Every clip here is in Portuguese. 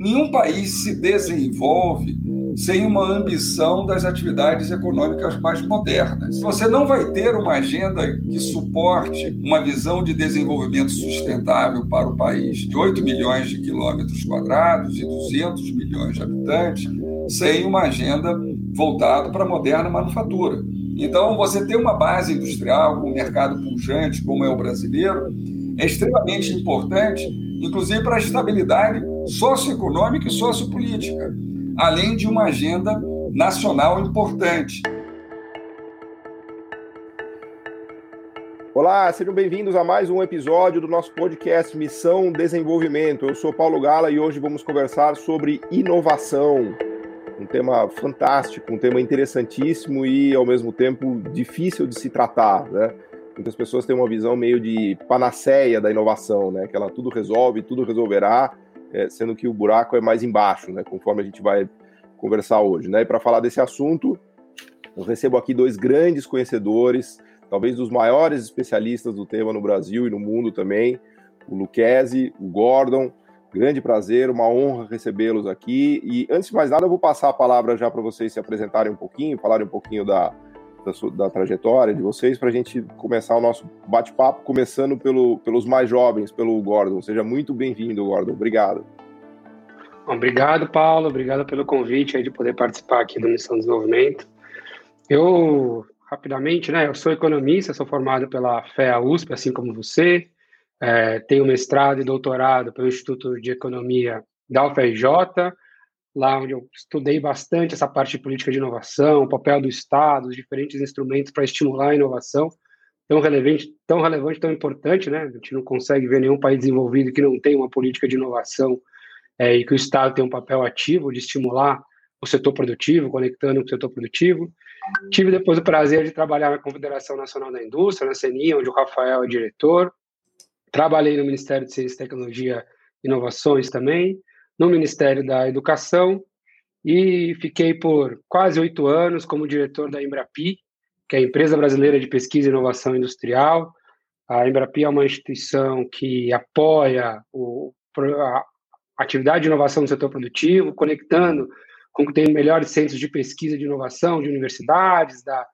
Nenhum país se desenvolve sem uma ambição das atividades econômicas mais modernas. Você não vai ter uma agenda que suporte uma visão de desenvolvimento sustentável para o país de 8 milhões de quilômetros quadrados e 200 milhões de habitantes sem uma agenda voltada para a moderna manufatura. Então, você ter uma base industrial um mercado pujante como é o brasileiro é extremamente importante, inclusive para a estabilidade socioeconômica e sociopolítica além de uma agenda nacional importante. Olá, sejam bem-vindos a mais um episódio do nosso podcast Missão Desenvolvimento. Eu sou Paulo Gala e hoje vamos conversar sobre inovação. Um tema fantástico, um tema interessantíssimo e, ao mesmo tempo, difícil de se tratar, né? Muitas pessoas têm uma visão meio de panaceia da inovação, né? Que ela tudo resolve, tudo resolverá, é, sendo que o buraco é mais embaixo, né, conforme a gente vai conversar hoje. Né? E para falar desse assunto, eu recebo aqui dois grandes conhecedores, talvez dos maiores especialistas do tema no Brasil e no mundo também, o Luquezzi, o Gordon. Grande prazer, uma honra recebê-los aqui. E antes de mais nada, eu vou passar a palavra já para vocês se apresentarem um pouquinho, falarem um pouquinho da, da, sua, da trajetória de vocês para a gente começar o nosso bate-papo, começando pelo, pelos mais jovens, pelo Gordon. Seja muito bem-vindo, Gordon. Obrigado. Obrigado, Paulo. Obrigado pelo convite aí de poder participar aqui do Missão Desenvolvimento. Eu, rapidamente, né, eu sou economista, sou formado pela FEA USP, assim como você. É, tenho mestrado e doutorado pelo Instituto de Economia da UFRJ, lá onde eu estudei bastante essa parte de política de inovação, o papel do Estado, os diferentes instrumentos para estimular a inovação, tão relevante, tão relevante, tão importante, né? A gente não consegue ver nenhum país desenvolvido que não tenha uma política de inovação é, e que o Estado tem um papel ativo de estimular o setor produtivo, conectando com o setor produtivo. Tive depois o prazer de trabalhar na Confederação Nacional da Indústria, na CNI, onde o Rafael é diretor. Trabalhei no Ministério de Ciência, Tecnologia e Inovações também no Ministério da Educação e fiquei por quase oito anos como diretor da Embrapi, que é a Empresa Brasileira de Pesquisa e Inovação Industrial. A Embrapi é uma instituição que apoia o, a atividade de inovação no setor produtivo, conectando com que tem melhores centros de pesquisa de inovação de universidades, da,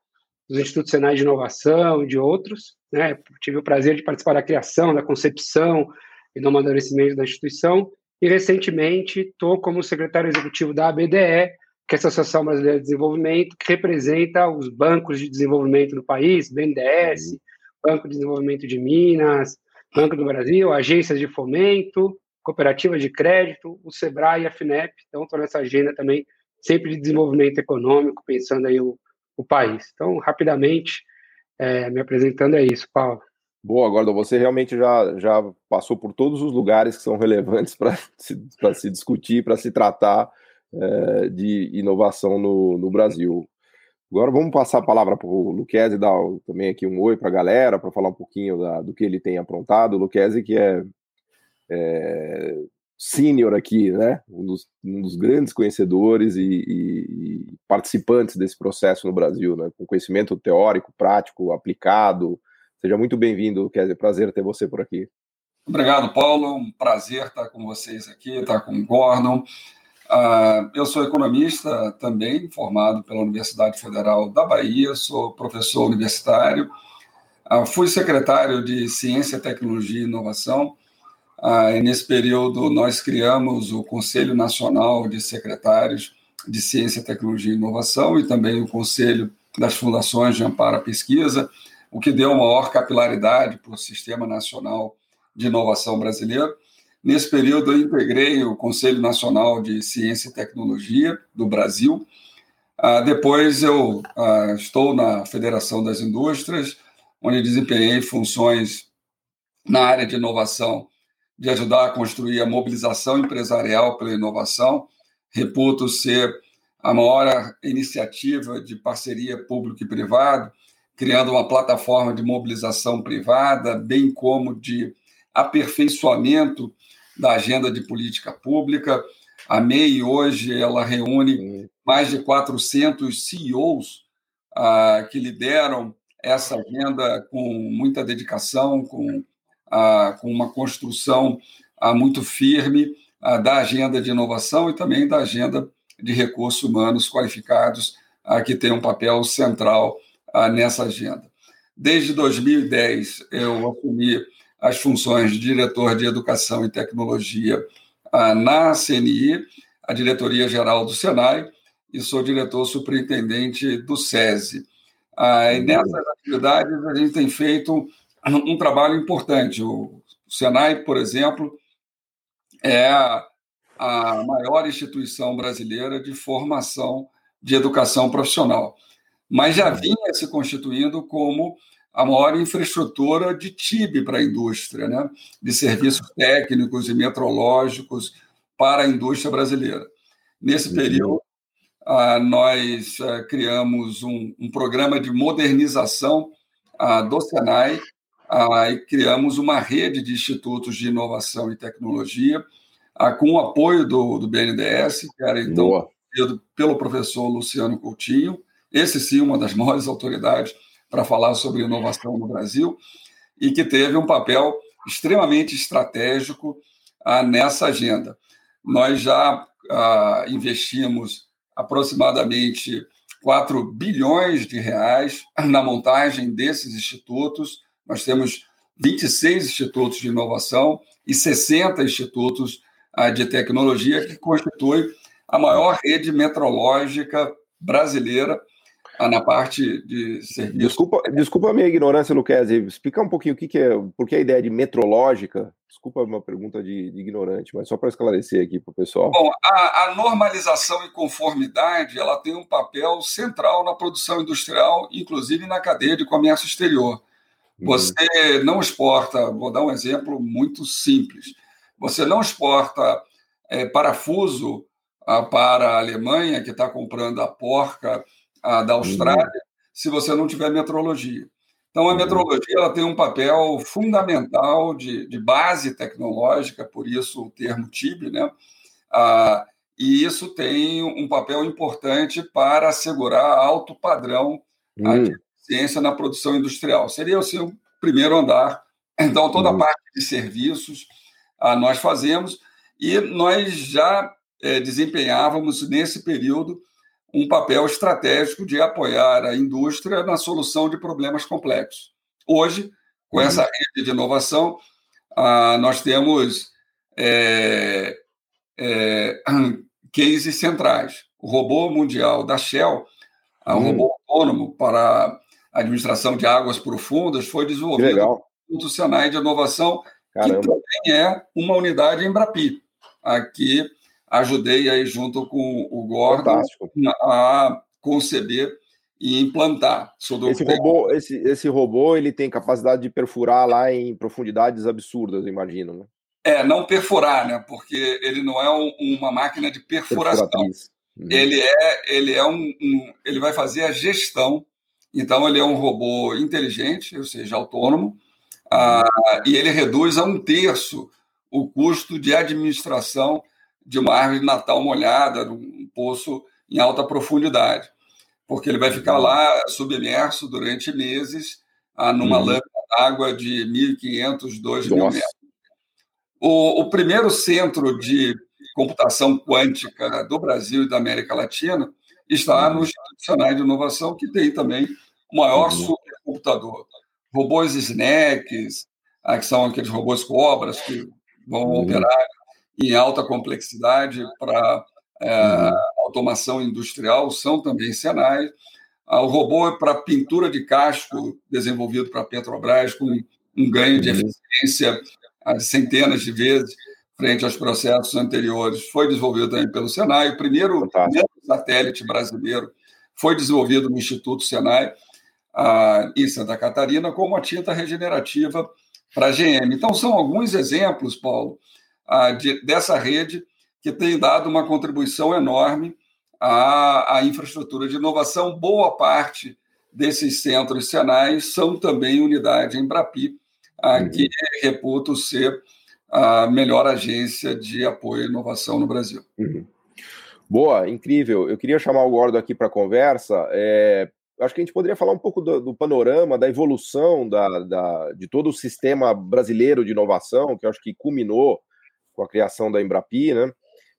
dos institutos senais de inovação e de outros. Né? Tive o prazer de participar da criação, da concepção e do amadurecimento da instituição e recentemente estou como secretário executivo da ABDE, que é a Associação Brasileira de Desenvolvimento, que representa os bancos de desenvolvimento do país, BNDES, uhum. Banco de Desenvolvimento de Minas, Banco do Brasil, agências de fomento, cooperativas de crédito, o SEBRAE e a FINEP. Então, estou nessa agenda também, sempre de desenvolvimento econômico, pensando aí o, o país. Então, rapidamente, é, me apresentando é isso, Paulo. Boa, Gordon, você realmente já, já passou por todos os lugares que são relevantes para se, se discutir, para se tratar é, de inovação no, no Brasil. Agora vamos passar a palavra para o Luquezzi, dar também aqui um oi para a galera, para falar um pouquinho da, do que ele tem aprontado. O Luquezzi, que é, é sênior aqui, né? Um dos, um dos, grandes conhecedores e, e, e, participantes desse processo no Brasil, né? Com conhecimento teórico, prático, aplicado, Seja muito bem-vindo, é Prazer ter você por aqui. Obrigado, Paulo. Um prazer estar com vocês aqui, estar com o Gordon. Uh, eu sou economista também, formado pela Universidade Federal da Bahia, sou professor universitário, uh, fui secretário de Ciência, Tecnologia e Inovação. Uh, e nesse período, nós criamos o Conselho Nacional de Secretários de Ciência, Tecnologia e Inovação e também o Conselho das Fundações de Amparo à Pesquisa o que deu maior capilaridade para o Sistema Nacional de Inovação Brasileiro. Nesse período, eu integrei o Conselho Nacional de Ciência e Tecnologia do Brasil. Ah, depois, eu ah, estou na Federação das Indústrias, onde desempenhei funções na área de inovação, de ajudar a construir a mobilização empresarial pela inovação. Reputo ser a maior iniciativa de parceria público e privado criando uma plataforma de mobilização privada, bem como de aperfeiçoamento da agenda de política pública. A MEI hoje ela reúne mais de 400 CEOs ah, que lideram essa agenda com muita dedicação, com, ah, com uma construção ah, muito firme da agenda de inovação e também da agenda de recursos humanos qualificados, que tem um papel central nessa agenda. Desde 2010, eu assumi as funções de diretor de Educação e Tecnologia na CNI, a diretoria-geral do Senai, e sou diretor superintendente do SESI. e nessas atividades, a gente tem feito um trabalho importante. O Senai, por exemplo, é a maior instituição brasileira de formação de educação profissional, mas já vinha se constituindo como a maior infraestrutura de TIB para a indústria, né? de serviços técnicos e metrológicos para a indústria brasileira. Nesse uhum. período, nós criamos um, um programa de modernização do Senai e criamos uma rede de institutos de inovação e tecnologia com o apoio do, do BNDES, que era então pelo professor Luciano Coutinho, esse sim, uma das maiores autoridades para falar sobre inovação no Brasil, e que teve um papel extremamente estratégico ah, nessa agenda. Nós já ah, investimos aproximadamente 4 bilhões de reais na montagem desses institutos. Nós temos 26 institutos de inovação e 60 institutos ah, de tecnologia, que constitui a maior rede metrológica brasileira na parte de serviço. Desculpa, desculpa a minha ignorância, Luquezzi. Explicar um pouquinho o que, que é, por que a ideia de metrológica. Desculpa uma pergunta de, de ignorante, mas só para esclarecer aqui para o pessoal. Bom, a, a, normalização e conformidade ela tem um papel central na produção industrial, inclusive na cadeia de comércio exterior. Uhum. Você uhum. não exporta, vou dar um exemplo muito simples. Você não exporta é, parafuso ah, para a Alemanha, que está comprando a porca a da Austrália, uhum. se você não tiver metrologia. Então, a uhum. metrologia ela tem um papel fundamental de, de base tecnológica, por isso o termo TIB, né? Ah, e isso tem um papel importante para assegurar alto padrão de eficiência na produção industrial. Seria o seu primeiro andar. Então, toda a uhum. parte de serviços ah, nós fazemos e nós já eh, desempenhávamos nesse período um papel estratégico de apoiar a indústria na solução de problemas complexos. Hoje, com essa uhum. rede de inovação, ah, nós temos é, é, cases centrais. O robô mundial da Shell, um uhum. robô autônomo para administração de águas profundas, foi desenvolvido no Senai de Inovação, Caramba. que também é uma unidade Embrapi, aqui ajudei aí junto com o Gordon a conceber e implantar. Esse robô, esse, esse robô ele tem capacidade de perfurar lá em profundidades absurdas, imagino, né? É, não perfurar, né? Porque ele não é um, uma máquina de perfuração. Uhum. Ele é, ele é um, um, ele vai fazer a gestão. Então ele é um robô inteligente, ou seja, autônomo, ah, e ele reduz a um terço o custo de administração de uma árvore de Natal molhada, num poço em alta profundidade, porque ele vai ficar lá submerso durante meses ah, numa uhum. lâmina d'água de 1.500, 2.000 metros. O, o, primeiro centro de computação quântica do Brasil e da América Latina está no Instituto de Inovação, que tem também o maior uhum. supercomputador. Robôs snacks, ah, que são aqueles robôs cobras que vão uhum. operar em alta complexidade para é, uhum. automação industrial são também Senai. Ah, o robô é para pintura de casco, desenvolvido para a Petrobras, com um ganho de uhum. eficiência de centenas de vezes frente aos processos anteriores, foi desenvolvido também pelo Senai. O primeiro satélite brasileiro foi desenvolvido no Instituto Senai, ah, em Santa Catarina, como a tinta regenerativa para a GM. Então, são alguns exemplos, Paulo, de, dessa rede que tem dado uma contribuição enorme à, à infraestrutura de inovação. Boa parte desses centros senais são também unidade Embrapi, uhum. que reputo ser a melhor agência de apoio à inovação no Brasil. Uhum. Boa, incrível. Eu queria chamar o Gordo aqui para a conversa. É, acho que a gente poderia falar um pouco do, do panorama, da evolução da, da, de todo o sistema brasileiro de inovação, que acho que culminou com a criação da Embrapi, né?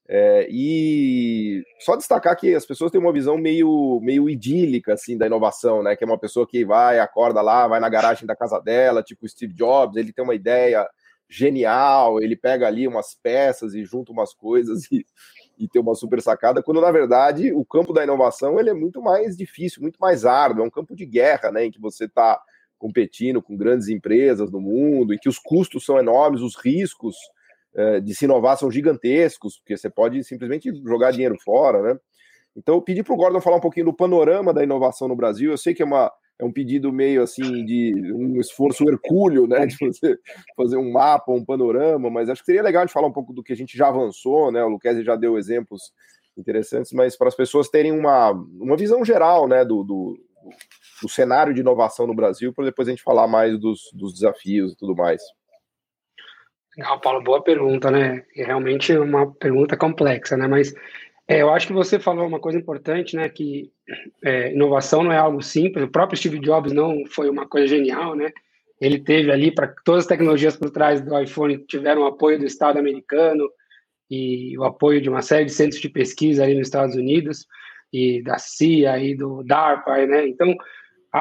É, e só destacar que as pessoas têm uma visão meio, meio idílica assim da inovação, né? Que é uma pessoa que vai, acorda lá, vai na garagem da casa dela, tipo Steve Jobs, ele tem uma ideia genial, ele pega ali umas peças e junta umas coisas e, e tem uma super sacada, quando na verdade o campo da inovação ele é muito mais difícil, muito mais árduo, é um campo de guerra, né? Em que você está competindo com grandes empresas no mundo, em que os custos são enormes, os riscos de se inovar são gigantescos, porque você pode simplesmente jogar dinheiro fora, né? Então, eu pedi para o Gordon falar um pouquinho do panorama da inovação no Brasil. Eu sei que é, uma, é um pedido meio assim de um esforço hercúleo, né? De você fazer um mapa, um panorama, mas acho que seria legal de falar um pouco do que a gente já avançou, né? O Luquezzi já deu exemplos interessantes, mas para as pessoas terem uma, uma visão geral, né? Do, do, do cenário de inovação no Brasil, para depois a gente falar mais dos, dos desafios e tudo mais. Legal, Paulo, boa pergunta, né? É realmente uma pergunta complexa, né? Mas é, eu acho que você falou uma coisa importante, né? Que é, inovação não é algo simples. O próprio Steve Jobs não foi uma coisa genial, né? Ele teve ali para todas as tecnologias por trás do iPhone tiveram apoio do Estado americano e o apoio de uma série de centros de pesquisa ali nos Estados Unidos e da CIA e do DARPA, né? Então,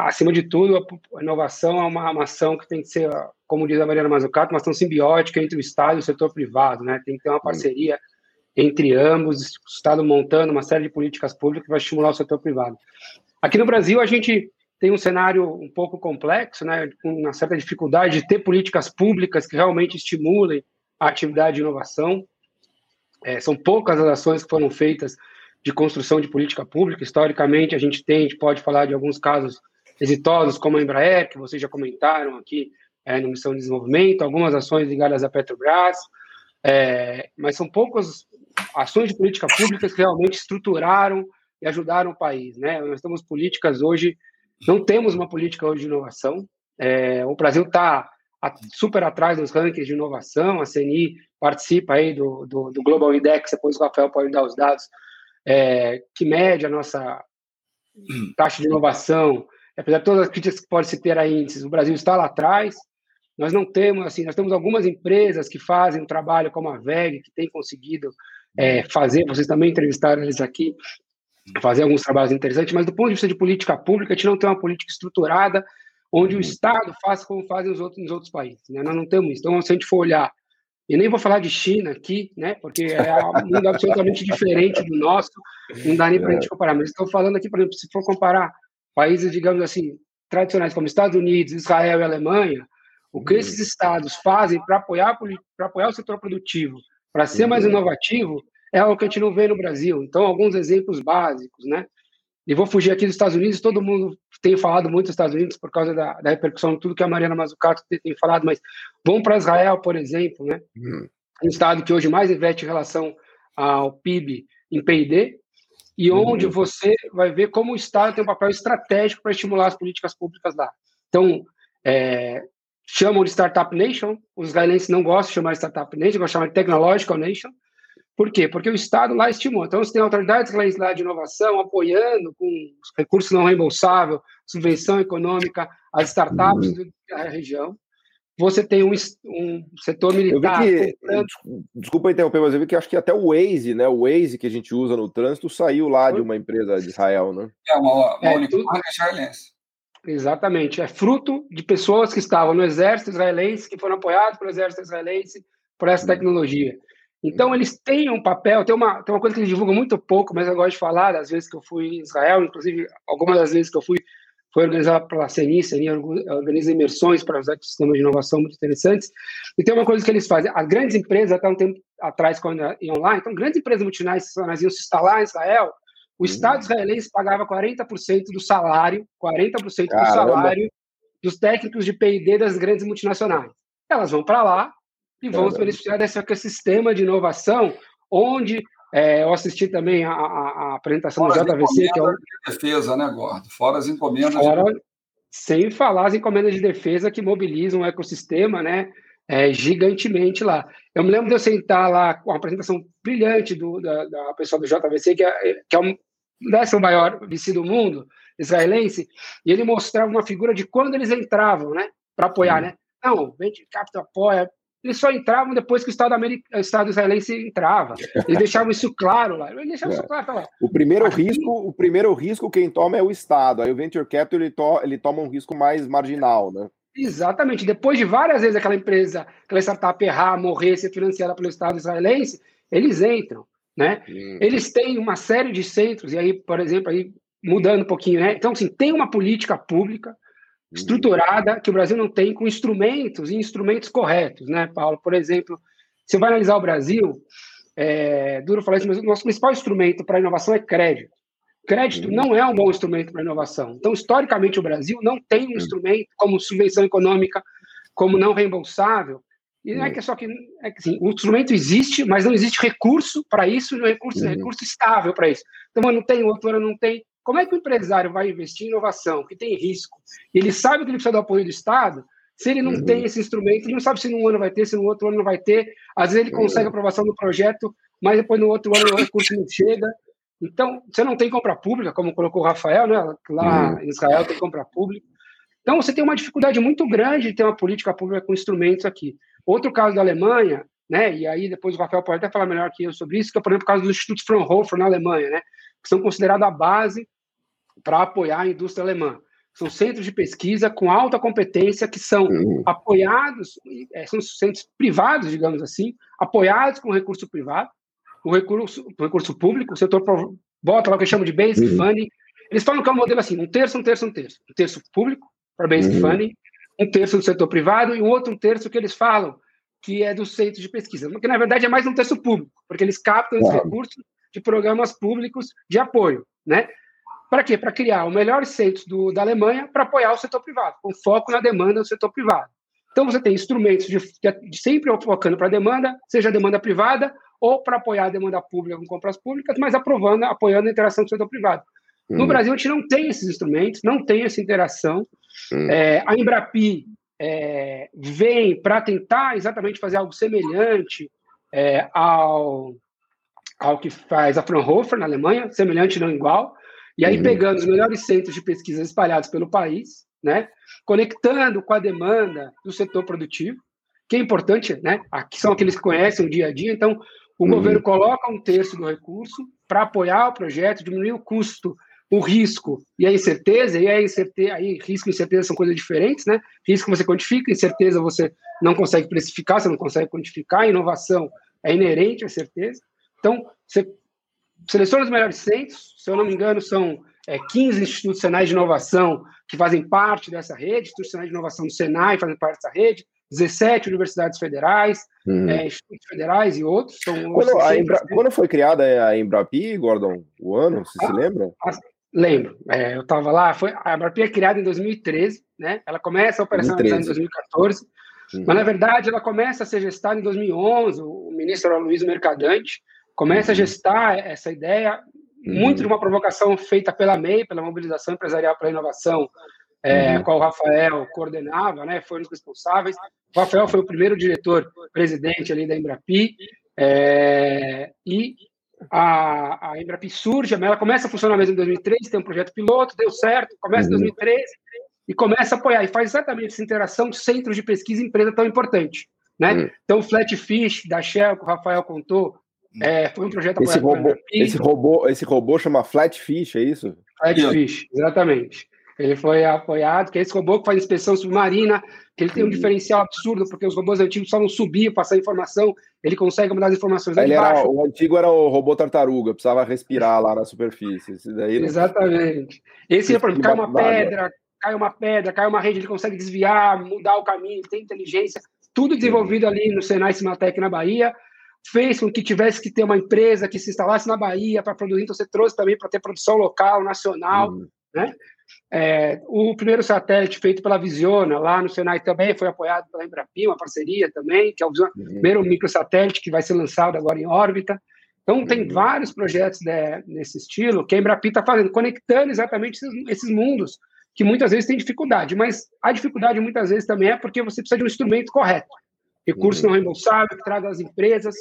acima de tudo, a inovação é uma, uma ação que tem que ser como diz a Mariana Mazzucato, uma ação simbiótica entre o Estado e o setor privado, né? Tem que ter uma parceria entre ambos, o Estado montando uma série de políticas públicas que vai estimular o setor privado. Aqui no Brasil, a gente tem um cenário um pouco complexo, né, com uma certa dificuldade de ter políticas públicas que realmente estimulem a atividade de inovação. É, são poucas as ações que foram feitas de construção de política pública. Historicamente, a gente tem, a gente pode falar de alguns casos exitosos, como a Embraer, que vocês já comentaram aqui, é, no Missão de Desenvolvimento, algumas ações ligadas à Petrobras, é, mas são poucas ações de política pública que realmente estruturaram e ajudaram o país. Né? Nós temos políticas hoje, não temos uma política hoje de inovação, é, o Brasil está super atrás nos rankings de inovação, a CNI participa aí do, do, do Global Index, depois o Rafael pode dar os dados, é, que mede a nossa taxa de inovação, apesar de todas as críticas que pode se ter a índices, o Brasil está lá atrás, nós não temos, assim, nós temos algumas empresas que fazem um trabalho como a VEG, que tem conseguido é, fazer, vocês também entrevistaram eles aqui, fazer alguns trabalhos interessantes, mas do ponto de vista de política pública, a gente não tem uma política estruturada onde o Estado faça como fazem os outros, nos outros países. Né? Nós não temos isso. Então, se a gente for olhar, e nem vou falar de China aqui, né? porque é um mundo absolutamente diferente do nosso, não dá nem para a gente comparar, mas estou falando aqui, por exemplo, se for comparar países, digamos assim, tradicionais como Estados Unidos, Israel e Alemanha, o que esses estados fazem para apoiar, apoiar o setor produtivo, para ser mais uhum. inovativo, é algo que a gente não vê no Brasil. Então, alguns exemplos básicos, né? E vou fugir aqui dos Estados Unidos, todo mundo tem falado muito dos Estados Unidos por causa da, da repercussão de tudo que a Mariana Mazzucato tem, tem falado, mas vamos para Israel, por exemplo, né? Uhum. Um estado que hoje mais investe em relação ao PIB em P&D, e onde uhum. você vai ver como o Estado tem um papel estratégico para estimular as políticas públicas lá. Então, é, chamam de Startup Nation, os israelenses não gostam de chamar de Startup Nation, gostam de chamar de Technological Nation. Por quê? Porque o Estado lá estimula. Então, você tem autoridades lá de inovação apoiando com recursos não reembolsáveis, subvenção econômica, as startups da região. Você tem um, um setor militar. Que, desculpa interromper, mas eu vi que acho que até o Waze, né? O Waze que a gente usa no trânsito saiu lá de uma empresa de Israel, né? É uma, uma é, unicórnio israelense. Exatamente. É fruto de pessoas que estavam no exército israelense, que foram apoiados pelo exército israelense por essa tecnologia. Então, eles têm um papel, tem uma, tem uma coisa que eles divulgam muito pouco, mas eu gosto de falar, das vezes que eu fui em Israel, inclusive, algumas das vezes que eu fui, foi organizado pela CENI, CENI organiza imersões para os ecossistemas de inovação muito interessantes, e tem uma coisa que eles fazem, as grandes empresas, até um tempo atrás, quando em online, então, grandes empresas multinacionais iam se instalar em Israel, o Estado israelense pagava 40% do salário, 40% Caramba. do salário dos técnicos de P&D das grandes multinacionais. Elas vão para lá e vão se beneficiar desse ecossistema de inovação, onde é, eu assisti também a, a, a apresentação Fora do JVC, que é o... de defesa, né, Gordo? Fora as encomendas. Fora, de... Sem falar as encomendas de defesa que mobilizam o ecossistema, né? É, gigantemente lá. Eu me lembro de eu sentar lá com uma apresentação brilhante do, da, da pessoa do JVC, que é, que é um, décimo maior VC do mundo, israelense, e ele mostrava uma figura de quando eles entravam, né, para apoiar, né? Não, Venture Capital apoia. Eles só entravam depois que o Estado, America, o Estado israelense entrava. Eles deixavam isso claro lá. Eles deixavam é. isso claro, tá lá. O primeiro Aqui... risco, o primeiro risco quem toma é o Estado. Aí o venture capital ele, to, ele toma um risco mais marginal, né? Exatamente. Depois de várias vezes aquela empresa, aquela startup errar, morrer, ser financiada pelo Estado israelense, eles entram, né? Hum. Eles têm uma série de centros e aí, por exemplo, aí mudando um pouquinho, né? Então, assim, tem uma política pública estruturada que o Brasil não tem com instrumentos e instrumentos corretos, né, Paulo? Por exemplo, se vai analisar o Brasil, é, duro falar isso, mas o nosso principal instrumento para inovação é crédito. Crédito não é um bom instrumento para inovação. Então, historicamente, o Brasil não tem um instrumento como subvenção econômica, como não reembolsável. E não é que é só que, é que assim, o instrumento existe, mas não existe recurso para isso, e o recurso é recurso estável para isso. Então, não tem, outro ano não tem. Como é que o empresário vai investir em inovação, que tem risco, e ele sabe que ele precisa do apoio do Estado, se ele não uhum. tem esse instrumento, ele não sabe se num ano vai ter, se no outro ano não vai ter. Às vezes ele consegue a aprovação do projeto, mas depois no outro ano o recurso não chega. Então, você não tem compra pública, como colocou o Rafael, né? lá uhum. em Israel tem compra pública. Então, você tem uma dificuldade muito grande de ter uma política pública com instrumentos aqui. Outro caso da Alemanha, né? e aí depois o Rafael pode até falar melhor que eu sobre isso, que é, por exemplo, o caso do Instituto Fraunhofer na Alemanha, né? que são considerados a base para apoiar a indústria alemã. São centros de pesquisa com alta competência que são uhum. apoiados, é, são centros privados, digamos assim, apoiados com recurso privado, o recurso, o recurso público, o setor bota lá o que chamam de basic uhum. funding. Eles falam que é um modelo assim, um terço, um terço, um terço. Um terço público para basic uhum. funding, um terço do setor privado e um outro terço que eles falam que é dos centros de pesquisa, que na verdade é mais um terço público, porque eles captam esses recursos de programas públicos de apoio, né? Para quê? Para criar o melhor centro do, da Alemanha para apoiar o setor privado, com foco na demanda do setor privado. Então, você tem instrumentos de, de sempre focando para a demanda, seja a demanda privada ou para apoiar a demanda pública com compras públicas, mas aprovando, apoiando a interação do setor privado. No hum. Brasil, a gente não tem esses instrumentos, não tem essa interação. Hum. É, a Embrapi é, vem para tentar exatamente fazer algo semelhante é, ao, ao que faz a Fraunhofer na Alemanha, semelhante não igual, e aí, uhum. pegando os melhores centros de pesquisa espalhados pelo país, né, conectando com a demanda do setor produtivo, que é importante, né? Aqui são aqueles que conhecem o dia a dia, então o uhum. governo coloca um terço do recurso para apoiar o projeto, diminuir o custo, o risco e a incerteza, e a incerteza, aí risco e incerteza são coisas diferentes, né? Risco você quantifica, incerteza você não consegue precificar, você não consegue quantificar, inovação é inerente à certeza. Então, você seleciona os melhores centros, se eu não me engano, são é, 15 institucionais de inovação que fazem parte dessa rede, institucionais de inovação do Senai fazem parte dessa rede, 17 universidades federais, uhum. é, institutos federais e outros. Quando, Embra... Quando, foi criada a Embrapi, Gordon? O ano, você ah, se lembra? Ah, lembro. É, eu estava lá. Foi, a Embrapi é criada em 2013, né? Ela começa a operação em 2014, uhum. mas na verdade ela começa a ser gestada em 2011. O ministro Luiz Mercadante começa a uhum. gestar essa ideia, muito de uma provocação feita pela MEI, pela Mobilização Empresarial para a Inovação, é, uhum. qual o Rafael coordenava, né, foi um dos responsáveis. O Rafael foi o primeiro diretor presidente ali da Embrapi, é, e a, a Embrapi surge, ela começa a funcionar mesmo em 2003, tem um projeto piloto, deu certo, começa em 2013 uhum. e começa a apoiar, e faz exatamente essa interação de centros de pesquisa e empresa tão importante. Né? Uhum. Então, o Flatfish, da Shell, que o Rafael contou, é, foi um projeto esse robô, esse robô, esse robô chama Flatfish, é isso? Flatfish, exatamente. Ele foi apoiado, que é esse robô que faz inspeção submarina, que ele tem um diferencial absurdo, porque os robôs antigos só não subiam, passar informação, ele consegue mandar as informações ele era, O antigo era o robô tartaruga, precisava respirar lá na superfície. Esse daí não... Exatamente. Esse, por exemplo, cai uma pedra, cai uma pedra, cai uma rede, ele consegue desviar, mudar o caminho, tem inteligência, tudo desenvolvido ali no Senai Cimatec na Bahia, fez com que tivesse que ter uma empresa que se instalasse na Bahia para produzir, então você trouxe também para ter produção local, nacional, uhum. né? É, o primeiro satélite feito pela Visiona, lá no Senai também, foi apoiado pela Embrapi, uma parceria também, que é o uhum. primeiro microsatélite que vai ser lançado agora em órbita. Então, tem uhum. vários projetos né, nesse estilo que a Embrapi está fazendo, conectando exatamente esses, esses, mundos, que muitas vezes tem dificuldade, mas a dificuldade muitas vezes também é porque você precisa de um instrumento correto. Recurso uhum. não reembolsável, que traga as empresas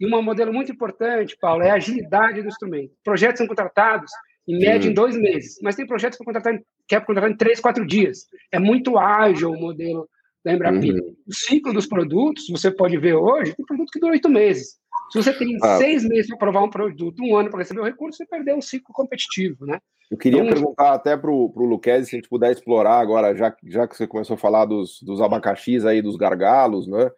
e um modelo muito importante, Paulo, é a agilidade do instrumento. Projetos são contratados, em média, em dois meses, mas tem projetos que, contratar, que é contratar em três, quatro dias. É muito ágil o modelo da Embrapina. Uhum. O ciclo dos produtos, você pode ver hoje, tem produto que dura oito meses. Se você tem ah. seis meses para aprovar um produto, um ano para receber o recurso, você perdeu um ciclo competitivo, né? Eu queria então, perguntar até para o Luquezzi se a gente puder explorar agora, já, já que você começou a falar dos, dos abacaxis aí, dos gargalos, né?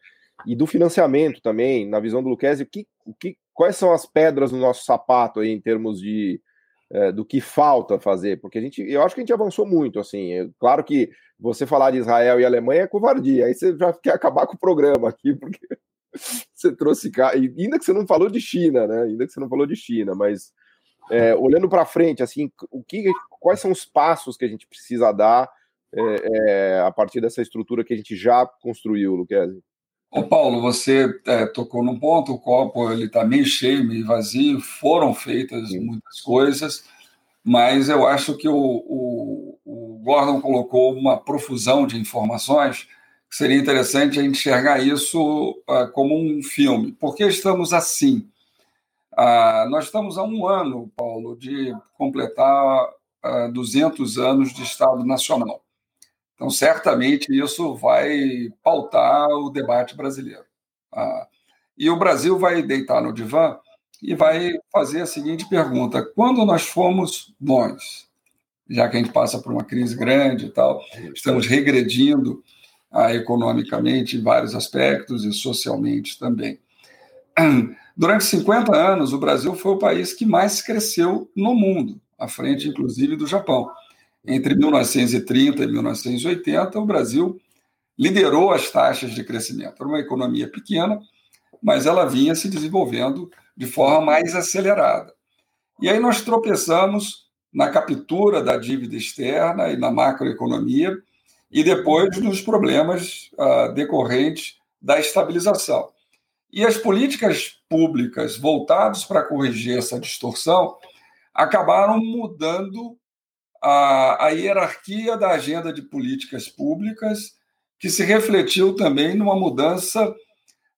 E do financiamento também, na visão do Luquezzi, o que, o que, quais são as pedras no nosso sapato aí em termos de é, do que falta fazer? Porque a gente, eu acho que a gente avançou muito, assim. É, claro que você falar de Israel e Alemanha é covardia, aí você já quer acabar com o programa aqui, porque você trouxe cá, ainda que você não falou de China, né? Ainda que você não falou de China, mas é, olhando para frente, assim, o que, quais são os passos que a gente precisa dar é, é, a partir dessa estrutura que a gente já construiu, Luquezzi? Ô Paulo, você é, tocou num ponto, o copo ele está meio cheio, meio vazio, foram feitas Sim. muitas coisas, mas eu acho que o, o, o, Gordon colocou uma profusão de informações que seria interessante a gente enxergar isso uh, como um filme. Por que estamos assim? Ah, nós estamos há um ano, Paulo, de completar ah, 200 anos de Estado Nacional. Então, certamente, isso vai pautar o debate brasileiro. Ah, e o Brasil vai deitar no divã e vai fazer a seguinte pergunta: quando nós fomos bons, já que a gente passa por uma crise grande e tal, estamos regredindo ah, economicamente em vários aspectos e socialmente também. Durante 50 anos, o Brasil foi o país que mais cresceu no mundo, à frente, inclusive, do Japão. Entre 1930 e 1980, o Brasil liderou as taxas de crescimento. Era uma economia pequena, mas ela vinha se desenvolvendo de forma mais acelerada. E aí nós tropeçamos na captura da dívida externa e na macroeconomia, e depois nos problemas uh, decorrentes da estabilização. E as políticas públicas voltadas para corrigir essa distorção acabaram mudando a, a hierarquia da agenda de políticas públicas, que se refletiu também numa mudança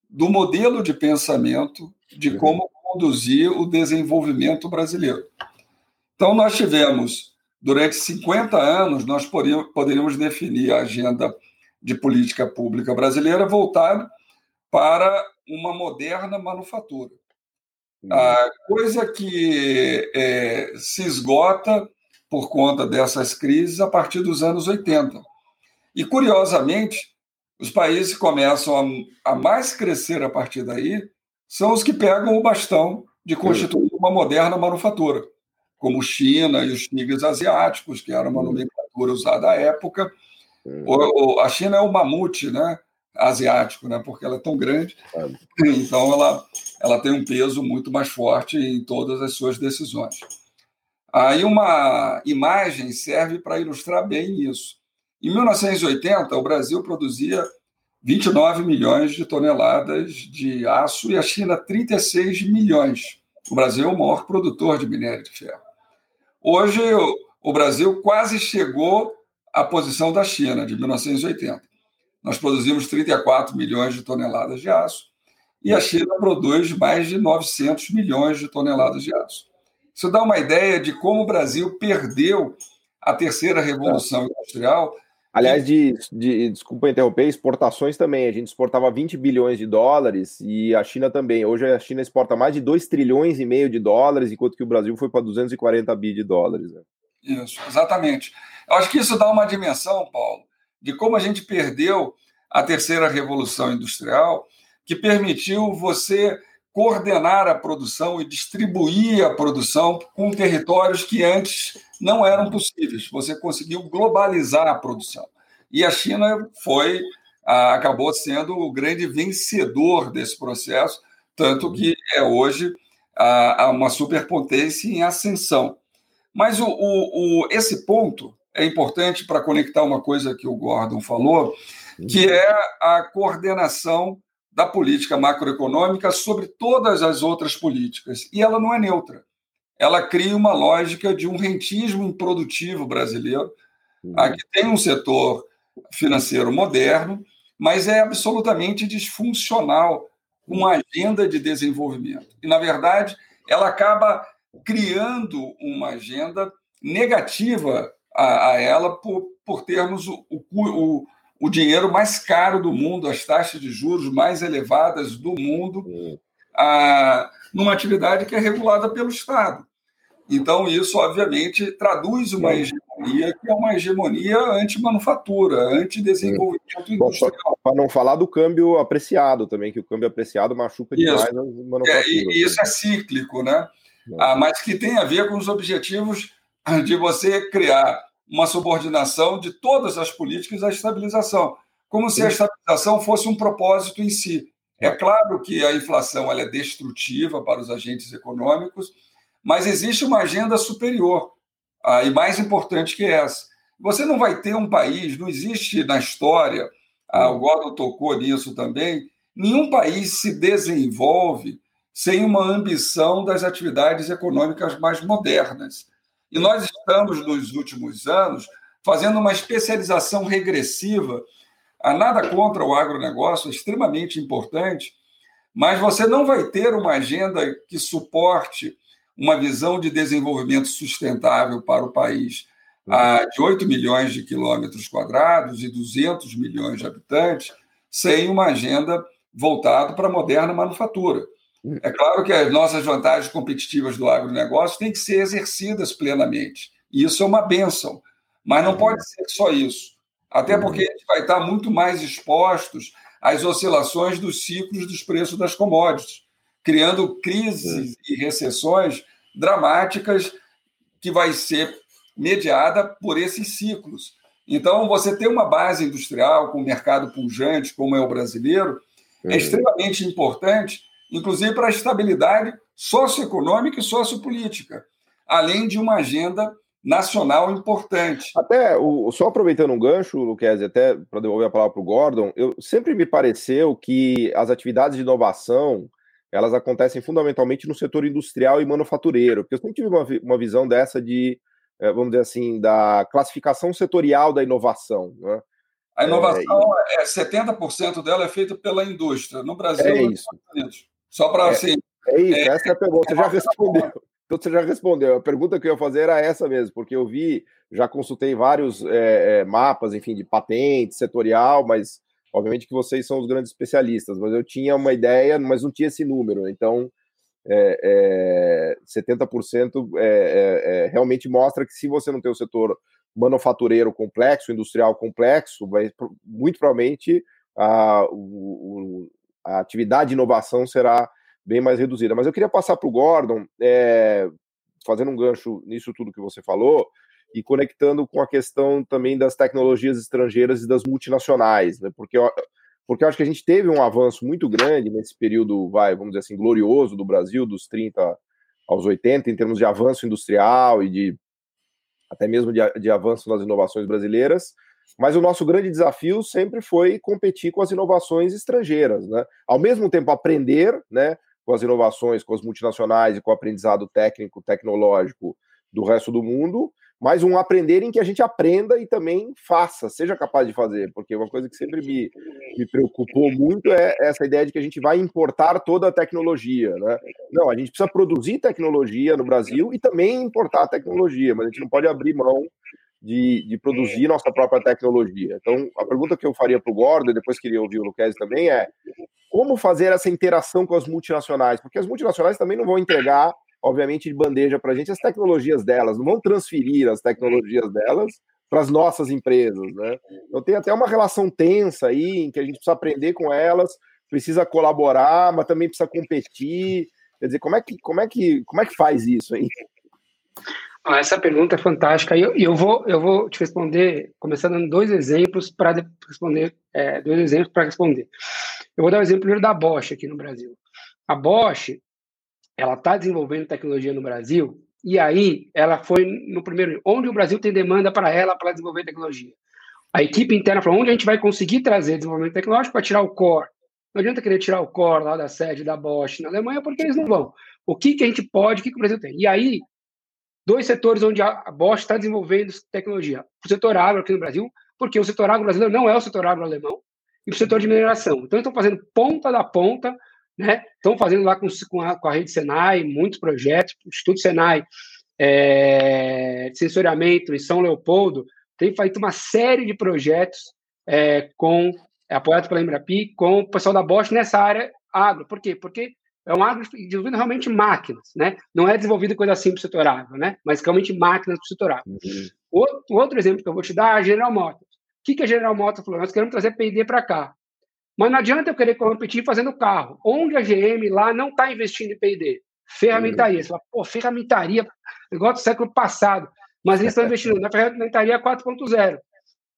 do modelo de pensamento de uhum. como conduzir o desenvolvimento brasileiro. Então, nós tivemos, durante 50 anos, nós poderíamos definir a agenda de política pública brasileira voltada para uma moderna manufatura. A coisa que é, se esgota por conta dessas crises a partir dos anos 80. E, curiosamente, os países que começam a, a mais crescer a partir daí são os que pegam o bastão de constituir uma moderna manufatura, como China e os tigres asiáticos, que era uma nomenclatura usada à época. O, o, a China é o mamute, né? asiático, né? porque ela é tão grande. Então, ela, ela tem um peso muito mais forte em todas as suas decisões. Aí, uma imagem serve para ilustrar bem isso. Em 1980, o Brasil produzia 29 milhões de toneladas de aço e a China 36 milhões. O Brasil é o maior produtor de minério de ferro. Hoje, o Brasil quase chegou à posição da China, de 1980 nós produzimos 34 milhões de toneladas de aço e a China produz mais de 900 milhões de toneladas de aço. Isso dá uma ideia de como o Brasil perdeu a terceira revolução industrial. Aliás, de, de, desculpa interromper, exportações também. A gente exportava 20 bilhões de dólares e a China também. Hoje a China exporta mais de 2 trilhões e meio de dólares, enquanto que o Brasil foi para 240 bi de dólares. Né? Isso, exatamente. Eu acho que isso dá uma dimensão, Paulo, de como a gente perdeu a terceira revolução industrial, que permitiu você coordenar a produção e distribuir a produção com territórios que antes não eram possíveis. Você conseguiu globalizar a produção. E a China foi acabou sendo o grande vencedor desse processo, tanto que é hoje uma superpotência em ascensão. Mas o, o, o, esse ponto é importante para conectar uma coisa que o Gordon falou, que é a coordenação da política macroeconômica sobre todas as outras políticas. E ela não é neutra. Ela cria uma lógica de um rentismo improdutivo brasileiro, uhum. que tem um setor financeiro moderno, mas é absolutamente disfuncional com uma agenda de desenvolvimento. E, na verdade, ela acaba criando uma agenda negativa a, a ela por, por termos o, o, o dinheiro mais caro do mundo, as taxas de juros mais elevadas do mundo, ah, numa atividade que é regulada pelo Estado. Então, isso, obviamente, traduz uma hegemonia que é uma hegemonia anti-manufatura, anti-desenvolvimento industrial. Para não falar do câmbio apreciado também, que o câmbio apreciado machuca demais isso. as manufaturas. É, e, isso é cíclico, né? Ah, mas que tem a ver com os objetivos de você criar uma subordinação de todas as políticas à estabilização, como se a estabilização fosse um propósito em si. É claro que a inflação é destrutiva para os agentes econômicos, mas existe uma agenda superior ah, e mais importante que essa. Você não vai ter um país, não existe na história, ah, o Gordon tocou nisso também, nenhum país se desenvolve sem uma ambição das atividades econômicas mais modernas. E nós estamos, nos últimos anos, fazendo uma especialização regressiva. Há nada contra o agronegócio, é extremamente importante, mas você não vai ter uma agenda que suporte uma visão de desenvolvimento sustentável para o país de 8 milhões de quilômetros quadrados e 200 milhões de habitantes, sem uma agenda voltada para a moderna manufatura. É claro que as nossas vantagens competitivas do agronegócio têm que ser exercidas plenamente. E isso é uma benção. Mas não pode ser só isso. Até porque a gente vai estar muito mais expostos às oscilações dos ciclos dos preços das commodities, criando crises e recessões dramáticas que vai ser mediada por esses ciclos. Então, você ter uma base industrial com um mercado pujante, como é o brasileiro, é extremamente importante inclusive para a estabilidade socioeconômica e sociopolítica, além de uma agenda nacional importante. Até, o, só aproveitando um gancho, Luquezzi, até para devolver a palavra para o Gordon, eu sempre me pareceu que as atividades de inovação elas acontecem fundamentalmente no setor industrial e manufatureiro, porque eu sempre tive uma, uma visão dessa de, eh, vamos dizer assim, da classificação setorial da inovação. Né? A inovação, é, é 70% dela é feita pela indústria. No Brasil, é isso. Só para assim. É, é isso, é, essa é a pergunta. Você já respondeu. Então você já respondeu. A pergunta que eu ia fazer era essa mesmo, porque eu vi, já consultei vários é, é, mapas, enfim, de patente, setorial, mas obviamente que vocês são os grandes especialistas, mas eu tinha uma ideia, mas não tinha esse número. Então, é, é, 70% é, é, é, realmente mostra que se você não tem o setor manufatureiro complexo, industrial complexo, vai, muito provavelmente a, o, a atividade de inovação será bem mais reduzida. Mas eu queria passar para o Gordon, é, fazendo um gancho nisso tudo que você falou, e conectando com a questão também das tecnologias estrangeiras e das multinacionais, né? Porque, porque eu acho que a gente teve um avanço muito grande nesse período, vai, vamos dizer assim, glorioso do Brasil, dos 30 aos 80, em termos de avanço industrial e de até mesmo de, de avanço nas inovações brasileiras. Mas o nosso grande desafio sempre foi competir com as inovações estrangeiras, né? Ao mesmo tempo aprender, né, com as inovações, com as multinacionais e com o aprendizado técnico, tecnológico do resto do mundo, mas um aprender em que a gente aprenda e também faça, seja capaz de fazer, porque uma coisa que sempre me, me preocupou muito é essa ideia de que a gente vai importar toda a tecnologia, né? Não, a gente precisa produzir tecnologia no Brasil e também importar tecnologia, mas a gente não pode abrir mão de, de produzir nossa própria tecnologia. Então, a pergunta que eu faria para o Gordon, e depois queria ouvir o Luquezzi também, é como fazer essa interação com as multinacionais? Porque as multinacionais também não vão entregar, obviamente, de bandeja para a gente as tecnologias delas, não vão transferir as tecnologias delas para as nossas empresas, né? Então tem até uma relação tensa aí, em que a gente precisa aprender com elas, precisa colaborar, mas também precisa competir. Quer dizer, como é que, como é que, como é que faz isso aí? Essa pergunta é fantástica e eu, eu, vou, eu vou te responder, começando dando dois exemplos para responder, é, dois exemplos para responder. Eu vou dar o um exemplo primeiro da Bosch aqui no Brasil. A Bosch, ela está desenvolvendo tecnologia no Brasil e aí ela foi no primeiro, onde o Brasil tem demanda para ela para desenvolver tecnologia. A equipe interna falou, onde a gente vai conseguir trazer desenvolvimento tecnológico para tirar o core. Não adianta querer tirar o core lá da sede da Bosch na Alemanha, porque eles não vão. O que, que a gente pode, o que, que o Brasil tem? E aí, dois setores onde a Bosch está desenvolvendo tecnologia. O setor agro aqui no Brasil, porque o setor agro brasileiro não é o setor agro alemão, e o setor de mineração. Então, estão fazendo ponta da ponta, né? Estão fazendo lá com, com, a, com a rede Senai muitos projetos. O Instituto Senai é, de Sensoriamento em São Leopoldo tem feito uma série de projetos é, com é apoiado pela Embrapi, com o pessoal da Bosch nessa área agro. Por quê? Porque é um agro desenvolvendo realmente máquinas, né? Não é desenvolvido coisa simples setorável, né? Mas realmente máquinas para setorável. Uhum. O outro exemplo que eu vou te dar é a General Motors. O que, que a General Motors falou? Nós queremos trazer P&D para cá. Mas não adianta eu querer competir fazendo carro. Onde a GM lá não está investindo em P&D? Ferramentaria. Você fala, pô, ferramentaria, negócio do século passado. Mas eles estão investindo na ferramentaria 4.0.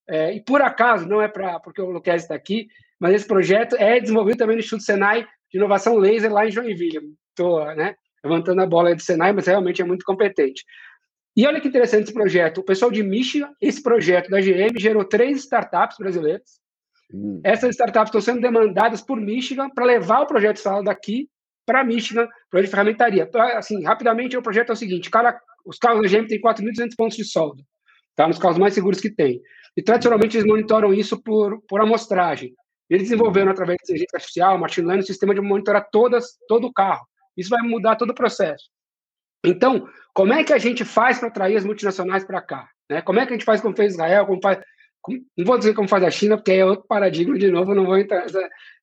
É, e por acaso, não é para porque o Luquez está aqui, mas esse projeto é desenvolvido também no Instituto Senai Inovação Laser lá em Joinville. Estou né, levantando a bola do Senai, mas realmente é muito competente. E olha que interessante esse projeto. O pessoal de Michigan, esse projeto da GM gerou três startups brasileiras. Hum. Essas startups estão sendo demandadas por Michigan para levar o projeto instalado daqui para Michigan, para de ferramentaria. Assim, rapidamente, o projeto é o seguinte: cara, os carros da GM têm 4.200 pontos de solda, tá? nos carros mais seguros que tem. E, tradicionalmente, eles monitoram isso por, por amostragem. Eles desenvolveram, através de inteligência artificial, machine learning, sistema de monitorar todas, todo o carro. Isso vai mudar todo o processo. Então, como é que a gente faz para atrair as multinacionais para cá? Né? Como é que a gente faz como fez Israel, como faz... Não vou dizer como faz a China, porque é outro paradigma, de novo, não vou entrar...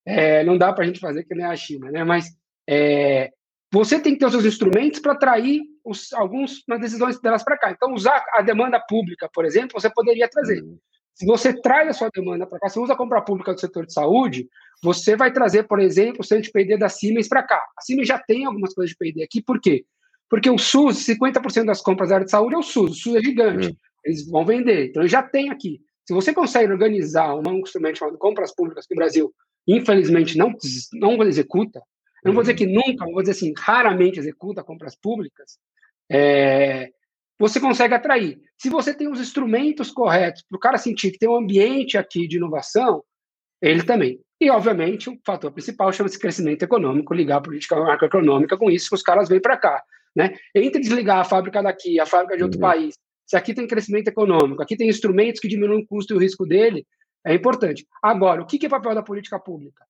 É, não dá para a gente fazer que nem a China, né? Mas é, você tem que ter os seus instrumentos para atrair os, alguns nas decisões delas para cá. Então, usar a demanda pública, por exemplo, você poderia trazer. Uhum. Se você traz a sua demanda para cá, se usa a compra pública do setor de saúde, você vai trazer, por exemplo, o centro de PD da Siemens para cá. A Siemens já tem algumas coisas de PD aqui, por quê? Porque o SUS, 50% das compras da área de saúde é o SUS, o SUS é gigante, uhum. eles vão vender, então já tem aqui. Se você consegue organizar um instrumento chamado compras públicas que o Brasil, infelizmente, não, não executa, eu não vou dizer que nunca, vou dizer assim, raramente executa compras públicas, é, você consegue atrair. Se você tem os instrumentos corretos para o cara sentir que tem um ambiente aqui de inovação, ele também. E, obviamente, o fator principal chama-se crescimento econômico, ligar a política macroeconômica com isso, que os caras vêm para cá. Né? Entre desligar a fábrica daqui, a fábrica de outro uhum. país, se aqui tem crescimento econômico, aqui tem instrumentos que diminuem o custo e o risco dele, é importante. Agora, o que é papel da política pública?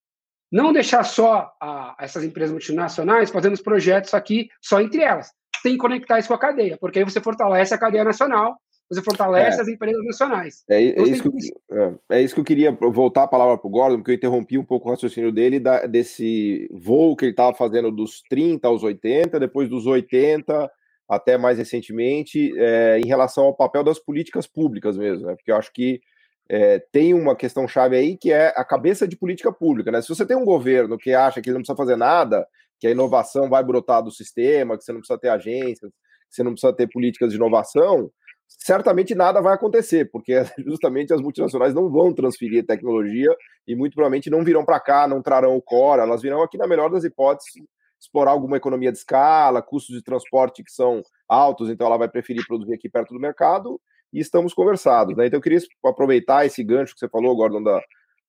Não deixar só a, essas empresas multinacionais fazendo os projetos aqui só entre elas. Tem que conectar isso com a cadeia, porque aí você fortalece a cadeia nacional, você fortalece é. as empresas nacionais. É, é, isso que, é, é, isso que eu queria voltar a palavra para o Gordon, porque eu interrompi um pouco o raciocínio dele da, desse voo que ele estava fazendo dos 30 aos 80, depois dos 80 até mais recentemente, é, em relação ao papel das políticas públicas mesmo, né? porque eu acho que é, tem uma questão chave aí que é a cabeça de política pública. Né? Se você tem um governo que acha que ele não precisa fazer nada, que a inovação vai brotar do sistema, que você não precisa ter agências, que você não precisa ter políticas de inovação, certamente nada vai acontecer, porque justamente as multinacionais não vão transferir tecnologia e muito provavelmente não virão para cá, não trarão o core, elas virão aqui, na melhor das hipóteses, explorar alguma economia de escala, custos de transporte que são altos, então ela vai preferir produzir aqui perto do mercado e estamos conversados. Né? Então eu queria aproveitar esse gancho que você falou, Gordon, da,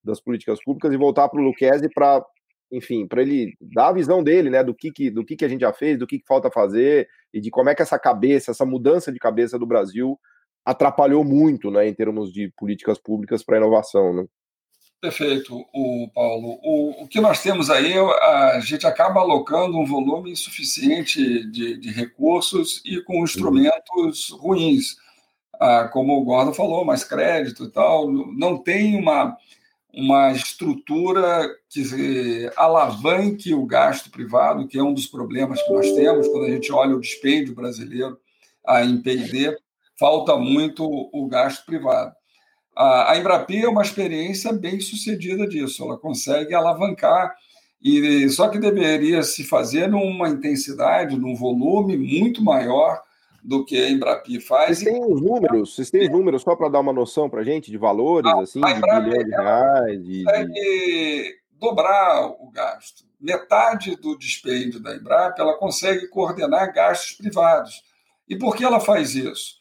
das políticas públicas e voltar para o Luquezzi para, enfim, para ele dar a visão dele, né, do que, que, do que, que a gente já fez, do que, que falta fazer e de como é que essa cabeça, essa mudança de cabeça do Brasil atrapalhou muito, né, em termos de políticas públicas para inovação, né? Perfeito, o Paulo. O, o, que nós temos aí, a gente acaba alocando um volume insuficiente de, de recursos e com instrumentos uhum. ruins ah, como o Gordon falou, mais crédito e tal, não tem uma, uma estrutura que alavanque o gasto privado, que é um dos problemas que nós temos quando a gente olha o dispêndio brasileiro ah, em P&D, falta muito o gasto privado. A Embrapi é uma experiência bem sucedida disso, ela consegue alavancar, e só que deveria se fazer numa intensidade, num volume muito maior do que a Embrapi faz. Vocês têm os números, vocês têm os números só para dar uma noção para a gente de valores, a, assim, de bilhão de reais? De, consegue dobrar o gasto. Metade do dispêndio da Embrapa ela consegue coordenar gastos privados. E por que ela faz isso?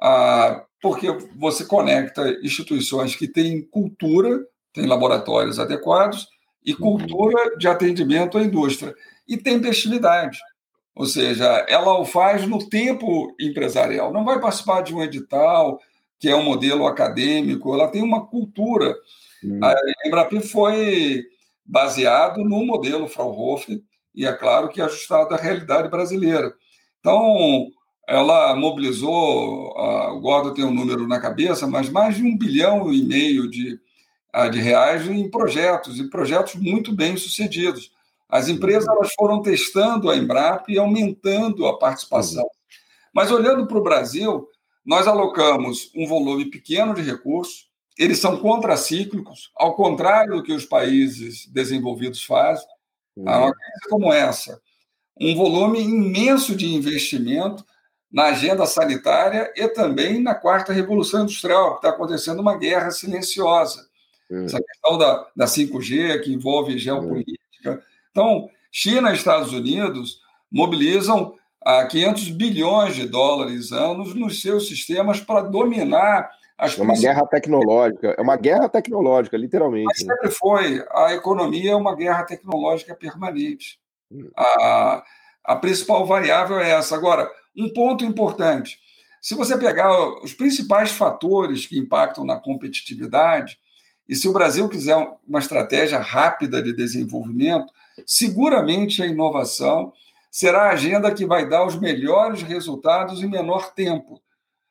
Ah, porque você conecta instituições que têm cultura, têm laboratórios adequados, e uhum. cultura de atendimento à indústria. E tem tempestividade. Ou seja, ela o faz no tempo empresarial, não vai participar de um edital, que é um modelo acadêmico, ela tem uma cultura. Hum. A Embrapi foi baseado no modelo Fraunhofer, e é claro que ajustado à realidade brasileira. Então, ela mobilizou, o Gordon tem um número na cabeça, mas mais de um bilhão e meio de, de reais em projetos, e projetos muito bem sucedidos. As empresas elas foram testando a Embrapa e aumentando a participação. Mas olhando para o Brasil, nós alocamos um volume pequeno de recursos, eles são contracíclicos, ao contrário do que os países desenvolvidos fazem. Uhum. Uma crise como essa, um volume imenso de investimento na agenda sanitária e também na quarta revolução industrial, que está acontecendo uma guerra silenciosa. Uhum. Essa questão da, da 5G, que envolve geopolítica. Então, China e Estados Unidos mobilizam a 500 bilhões de dólares anos nos seus sistemas para dominar as É uma guerra tecnológica, é uma guerra tecnológica, literalmente. Mas sempre foi. A economia é uma guerra tecnológica permanente. Hum. A, a principal variável é essa. Agora, um ponto importante: se você pegar os principais fatores que impactam na competitividade, e se o Brasil quiser uma estratégia rápida de desenvolvimento, seguramente a inovação será a agenda que vai dar os melhores resultados em menor tempo.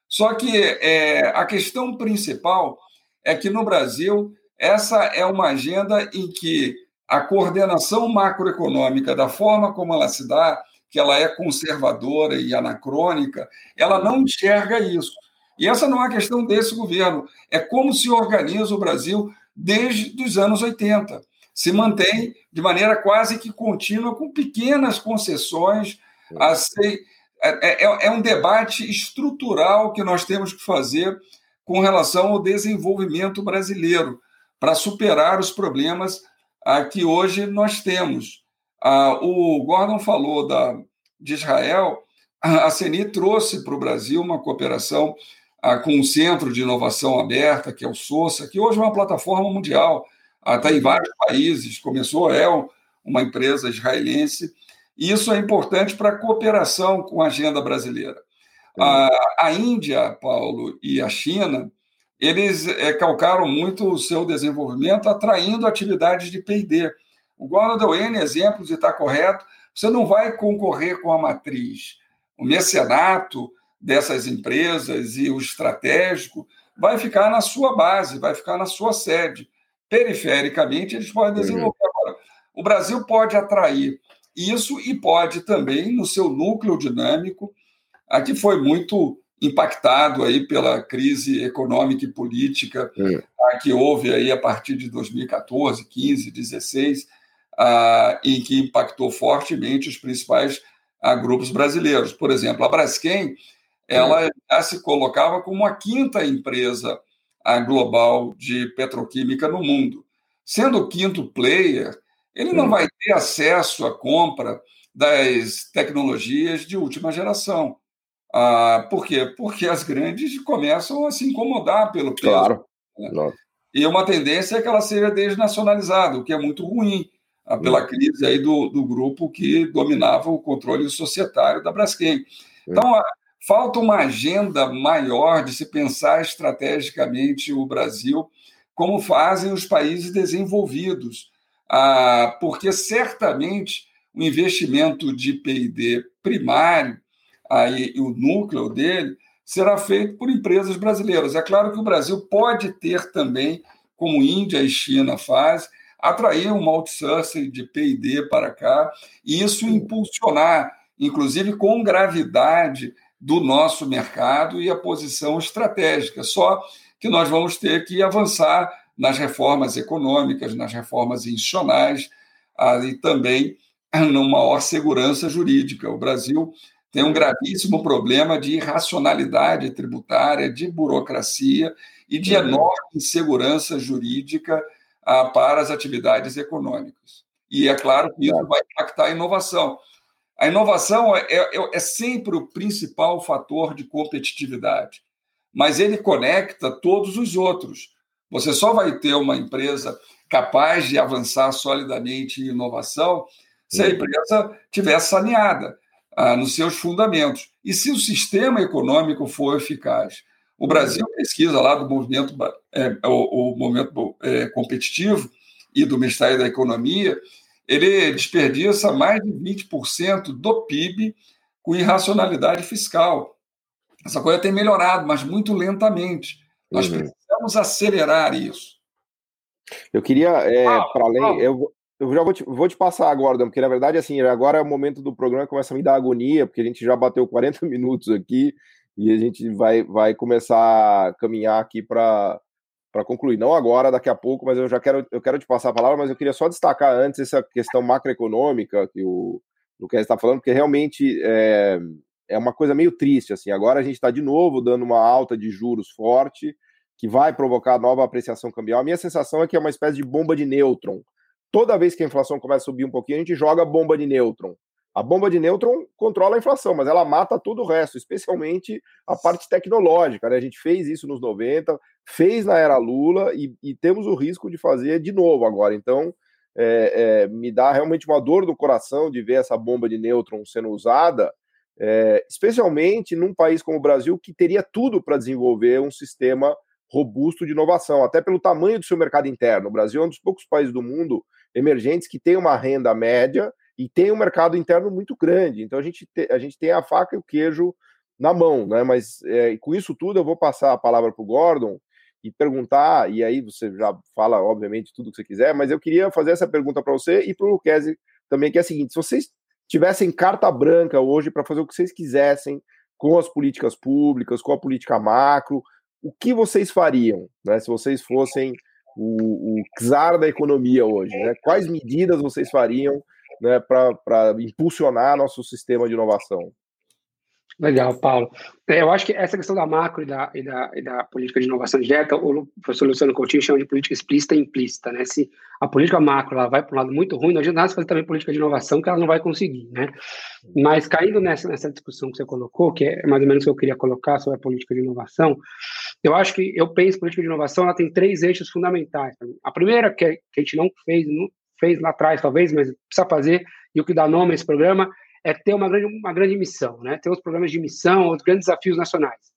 Só que é, a questão principal é que no Brasil essa é uma agenda em que a coordenação macroeconômica, da forma como ela se dá, que ela é conservadora e anacrônica, ela não enxerga isso. E essa não é questão desse governo, é como se organiza o Brasil desde os anos 80 se mantém de maneira quase que contínua, com pequenas concessões. A ser, é, é, é um debate estrutural que nós temos que fazer com relação ao desenvolvimento brasileiro, para superar os problemas ah, que hoje nós temos. Ah, o Gordon falou da, de Israel, a CENI trouxe para o Brasil uma cooperação ah, com um centro de inovação aberta, que é o SOSA, que hoje é uma plataforma mundial está em vários países, começou, é uma empresa israelense, e isso é importante para a cooperação com a agenda brasileira. A, a, Índia, Paulo, e a China, eles é, calcaram muito o seu desenvolvimento atraindo atividades de P&D. O Gordon deu N exemplos e está correto, você não vai concorrer com a matriz. O mecenato dessas empresas e o estratégico vai ficar na sua base, vai ficar na sua sede perifericamente, eles podem uhum. desenvolver. Uhum. Agora, o Brasil pode atrair isso e pode também, no seu núcleo dinâmico, aqui foi muito impactado aí pela crise econômica e política uhum. que houve aí a partir de 2014, 15, 16, em que impactou fortemente os principais grupos brasileiros. Por exemplo, a Braskem, ela já se colocava como a quinta empresa a global de petroquímica no mundo. Sendo o quinto player, ele não vai ter acesso à compra das tecnologias de última geração. Ah, por quê? Porque as grandes começam a se incomodar pelo peso. Claro. Né? E uma tendência é que ela seja desnacionalizada, o que é muito ruim, ah, pela hum. crise aí do, do grupo que dominava o controle societário da Braskem. Então, Falta uma agenda maior de se pensar estrategicamente o Brasil, como fazem os países desenvolvidos, ah, porque certamente o investimento de PD primário, aí, o núcleo dele, será feito por empresas brasileiras. É claro que o Brasil pode ter também, como Índia e China fazem, atrair um outsourcing de PD para cá e isso impulsionar, inclusive com gravidade, do nosso mercado e a posição estratégica. Só que nós vamos ter que avançar nas reformas econômicas, nas reformas institucionais e também numa maior segurança jurídica. O Brasil tem um gravíssimo problema de irracionalidade tributária, de burocracia e de uhum. enorme insegurança jurídica ah, para as atividades econômicas. E é claro que isso vai impactar a inovação. A inovação é, é, é sempre o principal fator de competitividade, mas ele conecta todos os outros. Você só vai ter uma empresa capaz de avançar solidamente em inovação se a uhum. empresa tiver saneada ah, nos seus fundamentos e se o sistema econômico for eficaz. O Brasil uhum. pesquisa lá do movimento, é, o, o, movimento é, competitivo e do Ministério da Economia ele desperdiça mais de 20% do PIB com irracionalidade fiscal. Essa coisa tem melhorado, mas muito lentamente. Nós uhum. precisamos acelerar isso. Eu queria, é, ah, para além, ah. eu, eu já vou te, vou te passar, Gordon, porque na verdade, assim, agora é o momento do programa que começa a me dar agonia, porque a gente já bateu 40 minutos aqui e a gente vai, vai começar a caminhar aqui para para concluir. Não agora, daqui a pouco, mas eu já quero, eu quero te passar a palavra, mas eu queria só destacar antes essa questão macroeconômica que o Lucas está falando, porque realmente é, é uma coisa meio triste. assim. Agora a gente está de novo dando uma alta de juros forte, que vai provocar nova apreciação cambial. A minha sensação é que é uma espécie de bomba de nêutron toda vez que a inflação começa a subir um pouquinho, a gente joga bomba de nêutron. A bomba de nêutron controla a inflação, mas ela mata todo o resto, especialmente a parte tecnológica. Né? A gente fez isso nos 90, fez na era Lula e, e temos o risco de fazer de novo agora. Então, é, é, me dá realmente uma dor no coração de ver essa bomba de nêutron sendo usada, é, especialmente num país como o Brasil, que teria tudo para desenvolver um sistema robusto de inovação, até pelo tamanho do seu mercado interno. O Brasil é um dos poucos países do mundo emergentes que têm uma renda média e tem um mercado interno muito grande. Então a gente, te, a gente tem a faca e o queijo na mão, né? Mas é, com isso tudo eu vou passar a palavra para o Gordon e perguntar, e aí você já fala, obviamente, tudo que você quiser, mas eu queria fazer essa pergunta para você e para o também, que é a seguinte: se vocês tivessem carta branca hoje para fazer o que vocês quisessem com as políticas públicas, com a política macro, o que vocês fariam, né? Se vocês fossem o, o czar da economia hoje, né? Quais medidas vocês fariam né, para impulsionar nosso sistema de inovação? Legal, Paulo. É, eu acho que essa questão da macro e da, e da, e da política de inovação direta, o professor Luciano Coutinho chama de política explícita e implícita, né? Se a política macro ela vai para um lado muito ruim, não adianta fazer também política de inovação que ela não vai conseguir, né? Mas caindo nessa, nessa discussão que você colocou, que é mais ou menos o que eu queria colocar sobre a política de inovação, eu acho que eu penso política de inovação, ela tem três eixos fundamentais. A primeira, que, que a gente não fez, fez lá atrás talvez, mas precisa fazer, e o que dá nome a esse programa, é ter uma grande, uma grande missão, né? ter os programas de missão, os grandes desafios nacionais.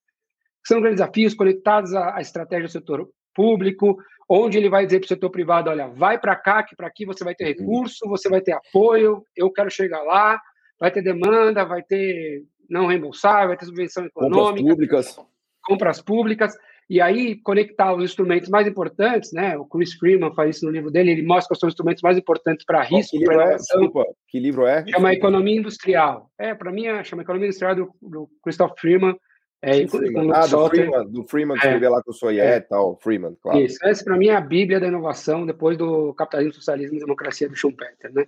São grandes desafios conectados à, à estratégia do setor público, onde ele vai dizer para o setor privado, olha, vai para cá, que para aqui você vai ter recurso, você vai ter apoio, eu quero chegar lá, vai ter demanda, vai ter não reembolsar, vai ter subvenção econômica. Compras públicas. Compras públicas. E aí, conectar os instrumentos mais importantes, né? O Chris Freeman faz isso no livro dele, ele mostra quais são os instrumentos mais importantes para risco. Que livro, é? Desculpa, que livro é? Chama Economia Industrial. É, para mim, é, chama Economia Industrial do, do Christoph Freeman. É, Freeman. Ah, do Freeman, do Freeman que é, lá que eu sou é, tal, Freeman, claro. Isso, essa para mim é a bíblia da inovação, depois do Capitalismo, Socialismo e Democracia do Schumpeter, né?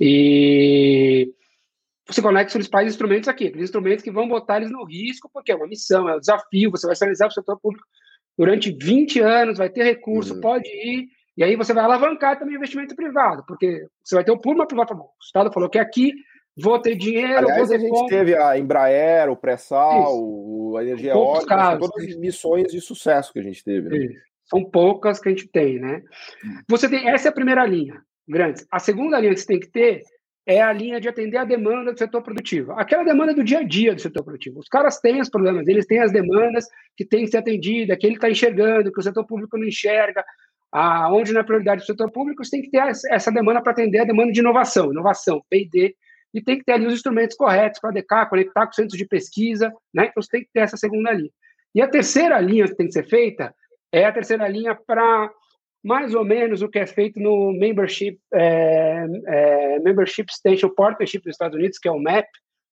E você conecta os principais instrumentos aqui, aqueles instrumentos que vão botar eles no risco, porque é uma missão, é um desafio, você vai sinalizar para o setor público durante 20 anos, vai ter recurso, uhum. pode ir, e aí você vai alavancar também o investimento privado, porque você vai ter o público privado, o Estado falou que aqui vou ter dinheiro, Aliás, vou ter a gente ponto. teve a Embraer, o pré-sal, a energia eólica, todas as missões de sucesso que a gente teve. Né? São poucas que a gente tem, né? Hum. Você tem, essa é a primeira linha, grandes. A segunda linha que você tem que ter é a linha de atender a demanda do setor produtivo. Aquela demanda do dia a dia do setor produtivo. Os caras têm os problemas, eles têm as demandas que têm que ser atendidas, que ele está enxergando, que o setor público não enxerga. Aonde na é prioridade do setor público, você tem que ter essa demanda para atender a demanda de inovação, inovação, P&D, e tem que ter ali os instrumentos corretos para adequar, conectar com centros de pesquisa, né? Então você tem que ter essa segunda linha. E a terceira linha que tem que ser feita é a terceira linha para mais ou menos o que é feito no Membership, é, é, Membership Extension Partnership dos Estados Unidos, que é o MAP,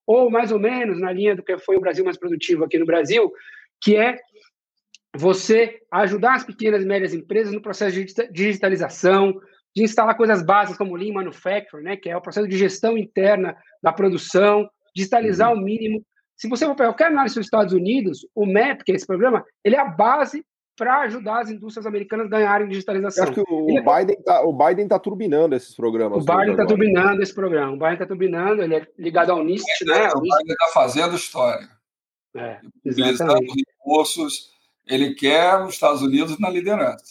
ou mais ou menos na linha do que foi o Brasil mais produtivo aqui no Brasil, que é você ajudar as pequenas e médias empresas no processo de digitalização, de instalar coisas básicas como Lean Manufacturing, né, que é o processo de gestão interna da produção, digitalizar uhum. o mínimo. Se você for pegar qualquer análise dos Estados Unidos, o MAP, que é esse programa, ele é a base para ajudar as indústrias americanas a ganharem digitalização. Eu acho que o, ele Biden está o Biden tá turbinando esses programas. O Biden está turbinando esse programa. O Biden está turbinando, ele é ligado ao NIST, né? O Biden está fazendo história. É, recursos, ele quer os Estados Unidos na liderança.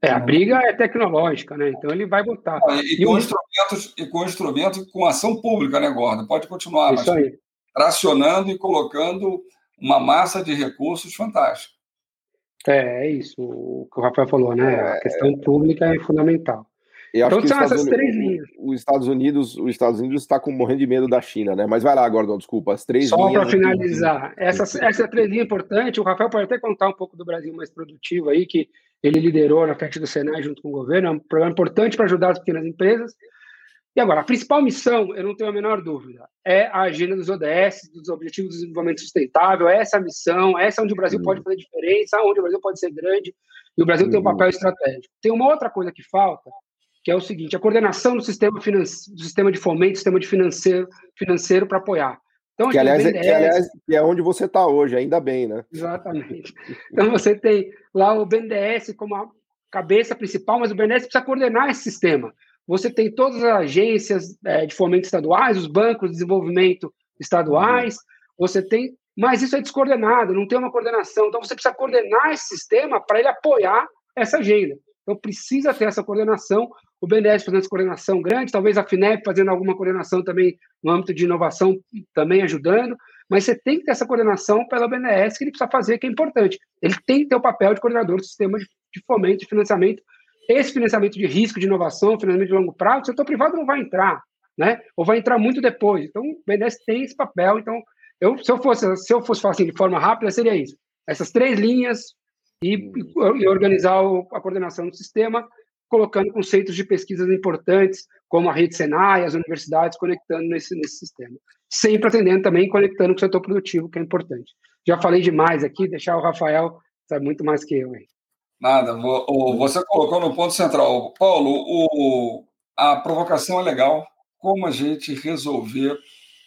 É, a briga é tecnológica, né? Então ele vai botar. e, e, com o... instrumentos, e com instrumentos com ação pública, né, Gordon? Pode continuar, Isso mas aí. tracionando e colocando uma massa de recursos fantástica. É, é isso, o que o Rafael falou, né? É, a questão pública é fundamental. então são essas três linhas. Os Estados Unidos, os Estados Unidos está com morrendo de medo da China, né? Mas vai lá, Gordon, desculpa, as três Só para finalizar, essa, essa três linhas importante, o Rafael pode até contar um pouco do Brasil mais produtivo aí, que ele liderou na frente do Senai junto com o governo, é um programa importante para ajudar as pequenas empresas. E agora, a principal missão, eu não tenho a menor dúvida, é a agenda dos ODS, dos Objetivos de Desenvolvimento Sustentável, é essa a missão, essa é onde o Brasil uhum. pode fazer diferença, onde o Brasil pode ser grande, e o Brasil uhum. tem um papel estratégico. Tem uma outra coisa que falta, que é o seguinte, a coordenação do sistema, do sistema de fomento, sistema de financeiro, financeiro para apoiar. Então, que, aliás, BNDES, é, que, aliás, que é onde você está hoje, ainda bem, né? Exatamente. Então, você tem lá o BNDES como a cabeça principal, mas o BNDES precisa coordenar esse sistema. Você tem todas as agências é, de fomento estaduais, os bancos de desenvolvimento estaduais, você tem, mas isso é descoordenado, não tem uma coordenação. Então você precisa coordenar esse sistema para ele apoiar essa agenda. Então precisa ter essa coordenação. O BNDES fazendo essa coordenação grande, talvez a FINEP fazendo alguma coordenação também no âmbito de inovação, também ajudando. Mas você tem que ter essa coordenação pela BNDES que ele precisa fazer, que é importante. Ele tem que ter o papel de coordenador do sistema de, de fomento, de financiamento esse financiamento de risco de inovação, financiamento de longo prazo, o setor privado não vai entrar, né? Ou vai entrar muito depois. Então, o BNDES tem esse papel. Então, eu, se eu fosse, se eu fosse falar assim de forma rápida, seria isso: essas três linhas e, e organizar o, a coordenação do sistema, colocando conceitos de pesquisas importantes, como a rede Senai, as universidades, conectando nesse, nesse sistema. Sempre atendendo também, conectando com o setor produtivo, que é importante. Já falei demais aqui, deixar o Rafael sabe muito mais que eu aí. Nada, você colocou no ponto central. Paulo, o, a provocação é legal. Como a gente resolver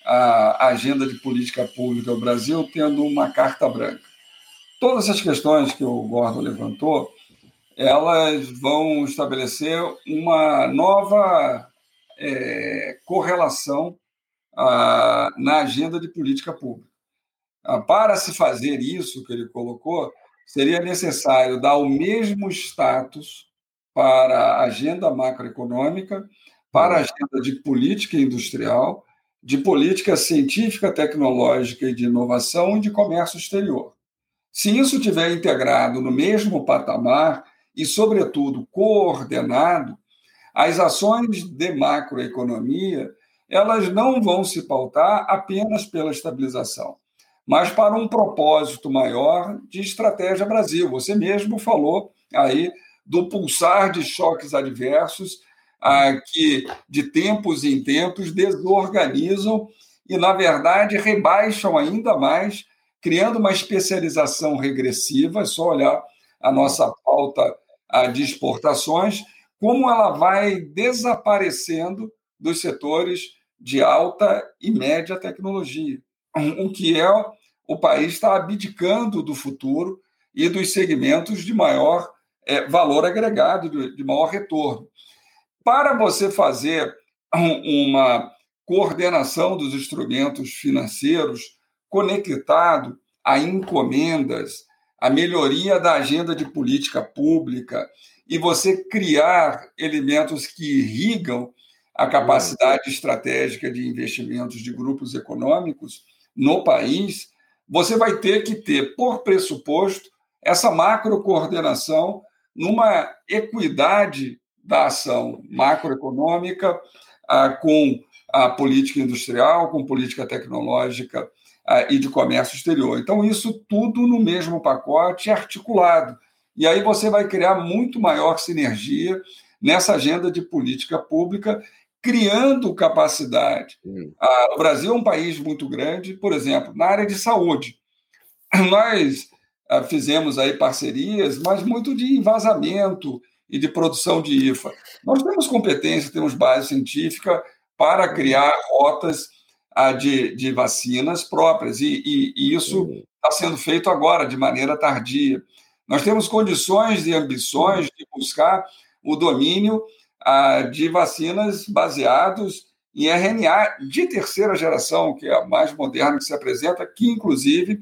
a agenda de política pública do Brasil tendo uma carta branca? Todas essas questões que o Gordon levantou, elas vão estabelecer uma nova é, correlação ah, na agenda de política pública. Ah, para se fazer isso que ele colocou, seria necessário dar o mesmo status para a agenda macroeconômica, para a agenda de política industrial, de política científica, tecnológica e de inovação e de comércio exterior. Se isso tiver integrado no mesmo patamar e, sobretudo, coordenado, as ações de macroeconomia elas não vão se pautar apenas pela estabilização mas para um propósito maior de estratégia Brasil. Você mesmo falou aí do pulsar de choques adversos ah, que, de tempos em tempos, desorganizam e, na verdade, rebaixam ainda mais, criando uma especialização regressiva. É só olhar a nossa pauta ah, de exportações, como ela vai desaparecendo dos setores de alta e média tecnologia, o que é o país está abdicando do futuro e dos segmentos de maior é, valor agregado, de, de maior retorno. Para você fazer uma coordenação dos instrumentos financeiros conectado a encomendas, a melhoria da agenda de política pública e você criar elementos que irrigam a capacidade estratégica de investimentos de grupos econômicos no país, você vai ter que ter, por pressuposto, essa macro coordenação numa equidade da ação macroeconômica ah, com a política industrial, com política tecnológica ah, e de comércio exterior. Então, isso tudo no mesmo pacote articulado. E aí você vai criar muito maior sinergia nessa agenda de política pública criando capacidade. Hum. Ah, o Brasil é um país muito grande, por exemplo, na área de saúde. Nós ah, fizemos aí parcerias, mas muito de envasamento e de produção de IFA. Nós temos competência, temos base científica para criar rotas ah, de, de vacinas próprias, e, e, e isso está sendo feito agora, de maneira tardia. Nós temos condições e ambições de buscar o domínio de vacinas baseados em RNA de terceira geração, que é a mais moderna que se apresenta, que inclusive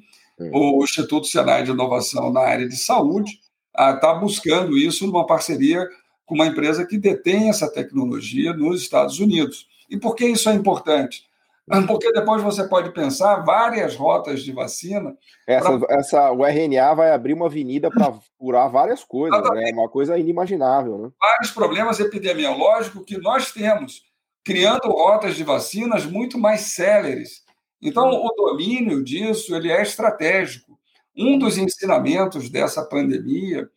o Instituto Senai de Inovação na área de saúde está buscando isso numa parceria com uma empresa que detém essa tecnologia nos Estados Unidos. E por que isso é importante? Porque depois você pode pensar várias rotas de vacina. Essa, pra... essa, o RNA vai abrir uma avenida para curar várias coisas, né? é uma coisa inimaginável. Né? Vários problemas epidemiológicos que nós temos, criando rotas de vacinas muito mais céleres. Então, o domínio disso ele é estratégico. Um dos ensinamentos dessa pandemia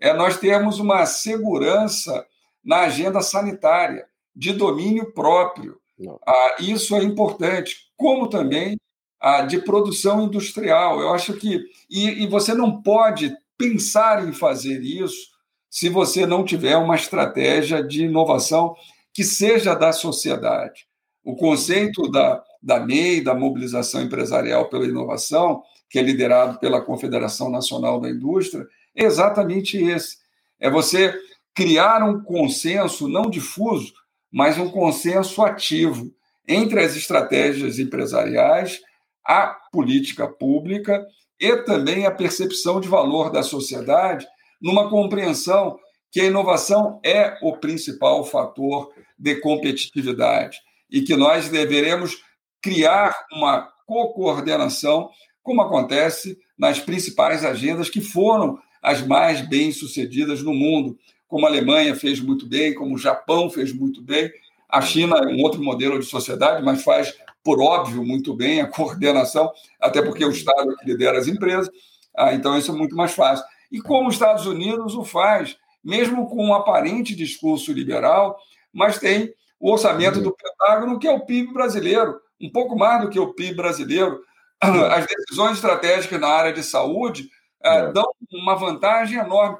é nós termos uma segurança na agenda sanitária, de domínio próprio. Ah, isso é importante, como também ah, de produção industrial. Eu acho que. E, e você não pode pensar em fazer isso se você não tiver uma estratégia de inovação que seja da sociedade. O conceito da, da MEI, da mobilização empresarial pela inovação, que é liderado pela Confederação Nacional da Indústria, é exatamente esse. É você criar um consenso não difuso, mas um consenso ativo entre as estratégias empresariais, a política pública e também a percepção de valor da sociedade, numa compreensão que a inovação é o principal fator de competitividade e que nós deveremos criar uma co-coordenação, como acontece nas principais agendas que foram as mais bem-sucedidas no mundo, como a Alemanha fez muito bem, como o Japão fez muito bem. A China é um outro modelo de sociedade, mas faz, por óbvio, muito bem a coordenação, até porque o Estado é que lidera as empresas, ah, então isso é muito mais fácil. E como os Estados Unidos o faz, mesmo com um aparente discurso liberal, mas tem o orçamento do Pentágono, que é o PIB brasileiro, um pouco mais do que o PIB brasileiro. As decisões estratégicas na área de saúde ah, é. dão uma vantagem enorme.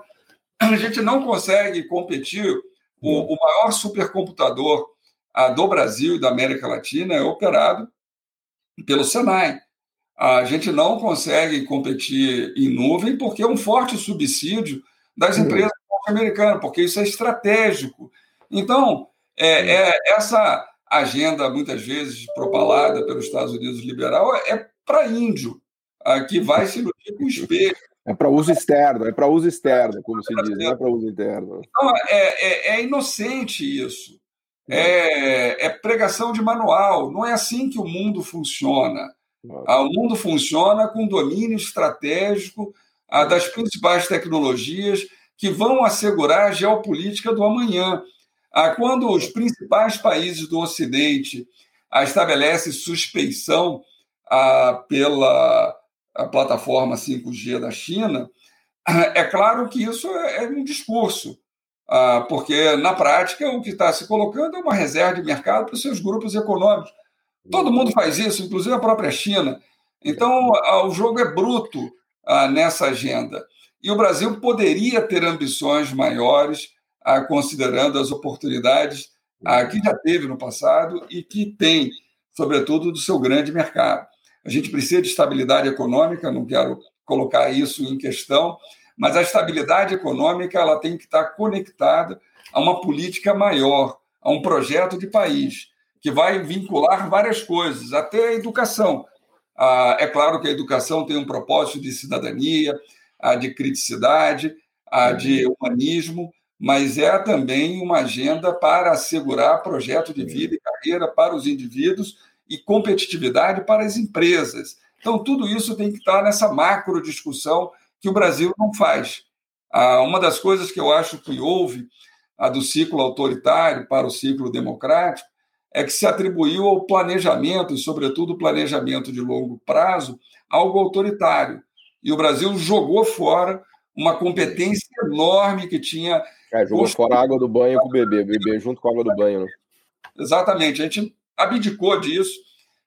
A gente não consegue competir. O, o maior supercomputador ah, do Brasil e da América Latina é operado pelo Senai. A gente não consegue competir em nuvem porque é um forte subsídio das empresas norte-americanas, porque isso é estratégico. Então, é, é, essa agenda, muitas vezes propalada pelos Estados Unidos liberal, é para índio, que vai se iludir com o espelho. É para uso externo, é para uso externo, como se diz, não é para uso interno. Então, é, é, é inocente isso. É, é, pregação de manual. Não é assim que o mundo funciona. Ah, o mundo funciona com domínio estratégico ah, das principais tecnologias que vão assegurar a geopolítica do amanhã. Ah, quando os principais países do Ocidente estabelecem suspeição pela a plataforma 5G da China, é claro que isso é, é um discurso, ah, porque na prática o que está se colocando é uma reserva de mercado para os seus grupos econômicos. Todo mundo faz isso, inclusive a própria China. Então o jogo é bruto ah, nessa agenda. E o Brasil poderia ter ambições maiores, ah, considerando as oportunidades que já teve no passado e que tem, sobretudo, do seu grande mercado. A gente precisa de estabilidade econômica, não quero colocar isso em questão, mas a estabilidade econômica ela tem que estar conectada a uma política maior, a um projeto de país, que vai vincular várias coisas, até a educação. Ah, é claro que a educação tem um propósito de cidadania, de criticidade, de humanismo, mas é também uma agenda para assegurar projeto de vida e carreira para os indivíduos e competitividade para as empresas. Então, tudo isso tem que estar nessa macro discussão que o Brasil não faz. Ah, uma das coisas que eu acho que houve a do ciclo autoritário para o ciclo democrático é que se atribuiu ao planejamento, e sobretudo o planejamento de longo prazo, algo autoritário. E o Brasil jogou fora uma competência enorme que tinha. É, jogou fora a água do banho com o bebê, bebê junto com a água do banho. Né? Exatamente. A gente abdicou disso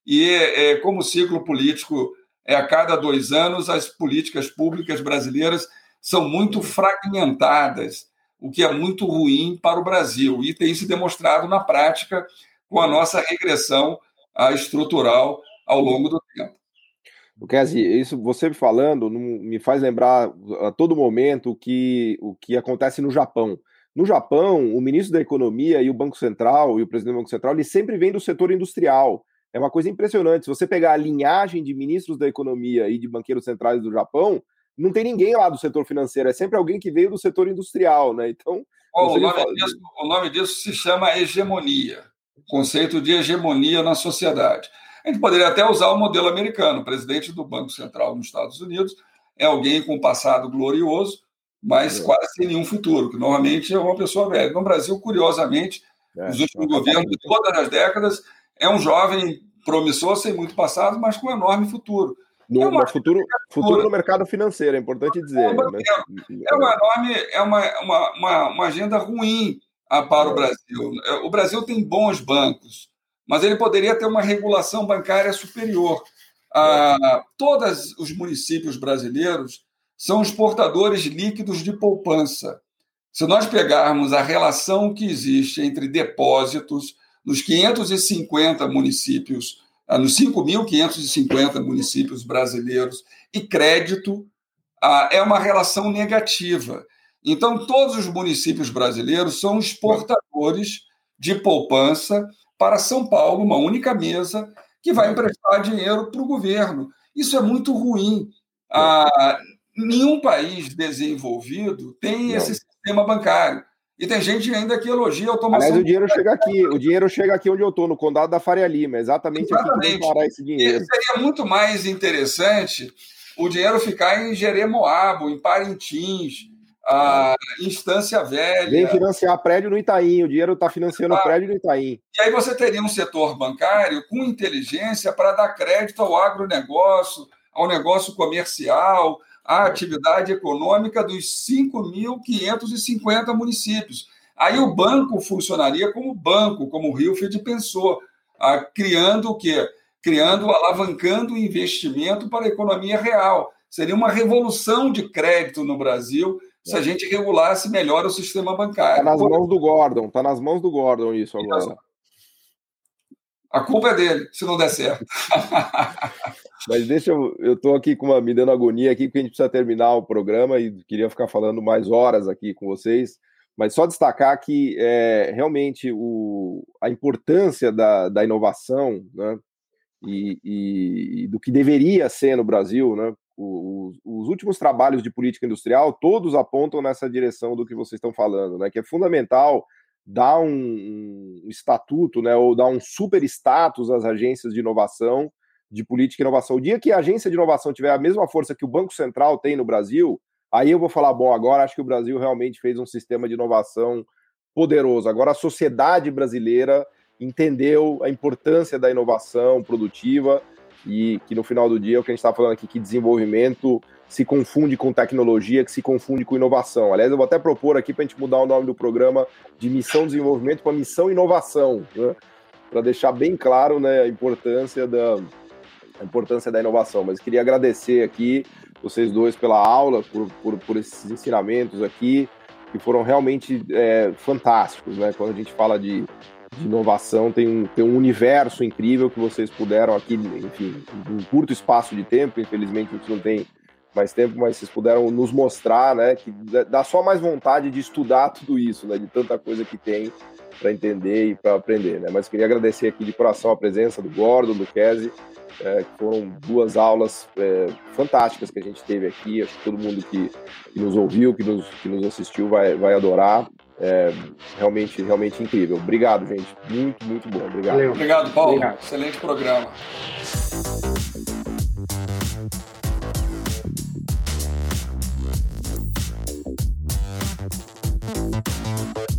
e, é, como o ciclo político é a cada dois anos, as políticas públicas brasileiras são muito fragmentadas, o que é muito ruim para o Brasil e tem se demonstrado na prática com a nossa regressão estrutural ao longo do tempo. Kesi, isso você falando me faz lembrar a todo momento o que, o que acontece no Japão. No Japão, o ministro da Economia e o Banco Central e o presidente do Banco Central, eles sempre vêm do setor industrial. É uma coisa impressionante. Se você pegar a linhagem de ministros da Economia e de banqueiros centrais do Japão, não tem ninguém lá do setor financeiro, é sempre alguém que veio do setor industrial, né? Então. Oh, o, nome fala... disso, o nome disso se chama hegemonia conceito de hegemonia na sociedade. A gente poderia até usar o modelo americano. O presidente do Banco Central nos Estados Unidos é alguém com um passado glorioso, mas é. quase sem nenhum futuro, que normalmente é uma pessoa velha. No Brasil, curiosamente, é, os últimos governos de todas as décadas, é um jovem promissor, sem muito passado, mas com um enorme futuro. No, é uma, futuro, futuro no mercado financeiro, é importante dizer. É uma, né? é uma enorme, é uma, uma, uma, uma agenda ruim ah, para o Brasil. O Brasil tem bons bancos, mas ele poderia ter uma regulação bancária superior. Ah, todos os municípios brasileiros são exportadores líquidos de poupança. Se nós pegarmos a relação que existe entre depósitos nos 550 municípios, ah, nos 5.550 municípios brasileiros e crédito, ah, é uma relação negativa. Então, todos os municípios brasileiros são exportadores de poupança para São Paulo, uma única mesa que vai emprestar dinheiro para o governo. Isso é muito ruim. Ah, nenhum país desenvolvido tem Não. esse sistema bancário. E tem gente ainda que elogia a automação. Mas o dinheiro chega aqui, o dinheiro chega aqui onde eu estou, no condado da Faria Lima, exatamente, exatamente. aqui parar esse dinheiro. E seria muito mais interessante o dinheiro ficar em Jeremoabo, em Parintins, a instância velha. Vem financiar prédio no Itaim, o dinheiro está financiando ah, prédio no Itaim. E aí você teria um setor bancário com inteligência para dar crédito ao agronegócio, ao negócio comercial, à atividade econômica dos 5.550 municípios. Aí o banco funcionaria como banco, como o Rilfed pensou, ah, criando o quê? Criando, alavancando o investimento para a economia real. Seria uma revolução de crédito no Brasil se a gente regulasse melhor o sistema bancário. Está nas mãos do Gordon, está nas mãos do Gordon isso agora. A culpa é dele, se não der certo. Mas deixa eu. Eu estou aqui com uma, me dando agonia aqui, porque a gente precisa terminar o programa e queria ficar falando mais horas aqui com vocês. Mas só destacar que é, realmente o, a importância da, da inovação né, e, e, e do que deveria ser no Brasil, né, os, os, últimos trabalhos de política industrial todos apontam nessa direção do que vocês estão falando, né? Que é fundamental dar um, um estatuto, né? Ou dar um super status às agências de inovação, de política e inovação. O dia que a agência de inovação tiver a mesma força que o Banco Central tem no Brasil, aí eu vou falar, bom, agora acho que o Brasil realmente fez um sistema de inovação poderoso. Agora a sociedade brasileira entendeu a importância da inovação produtiva e que no final do dia o que a gente está falando aqui, que desenvolvimento se confunde com tecnologia, que se confunde com inovação. Aliás, eu vou até propor aqui para a gente mudar o nome do programa de Missão Desenvolvimento para Missão Inovação, né? para deixar bem claro né, a importância da a importância da inovação. Mas queria agradecer aqui vocês dois pela aula, por, por, por esses ensinamentos aqui, que foram realmente é, fantásticos. Né? Quando a gente fala de de inovação, tem um, tem um universo incrível que vocês puderam aqui, enfim, em um curto espaço de tempo, infelizmente a gente não tem mais tempo, mas vocês puderam nos mostrar, né, que dá só mais vontade de estudar tudo isso, né, de tanta coisa que tem para entender e para aprender, né. Mas queria agradecer aqui de coração a presença do Gordon, do Kese, é, que foram duas aulas é, fantásticas que a gente teve aqui. Acho que todo mundo que, que nos ouviu, que nos, que nos assistiu, vai, vai adorar. É, realmente, realmente incrível. Obrigado, gente. Muito, muito bom. Obrigado. Valeu. Obrigado, Paulo. Obrigado. Excelente programa. Bye.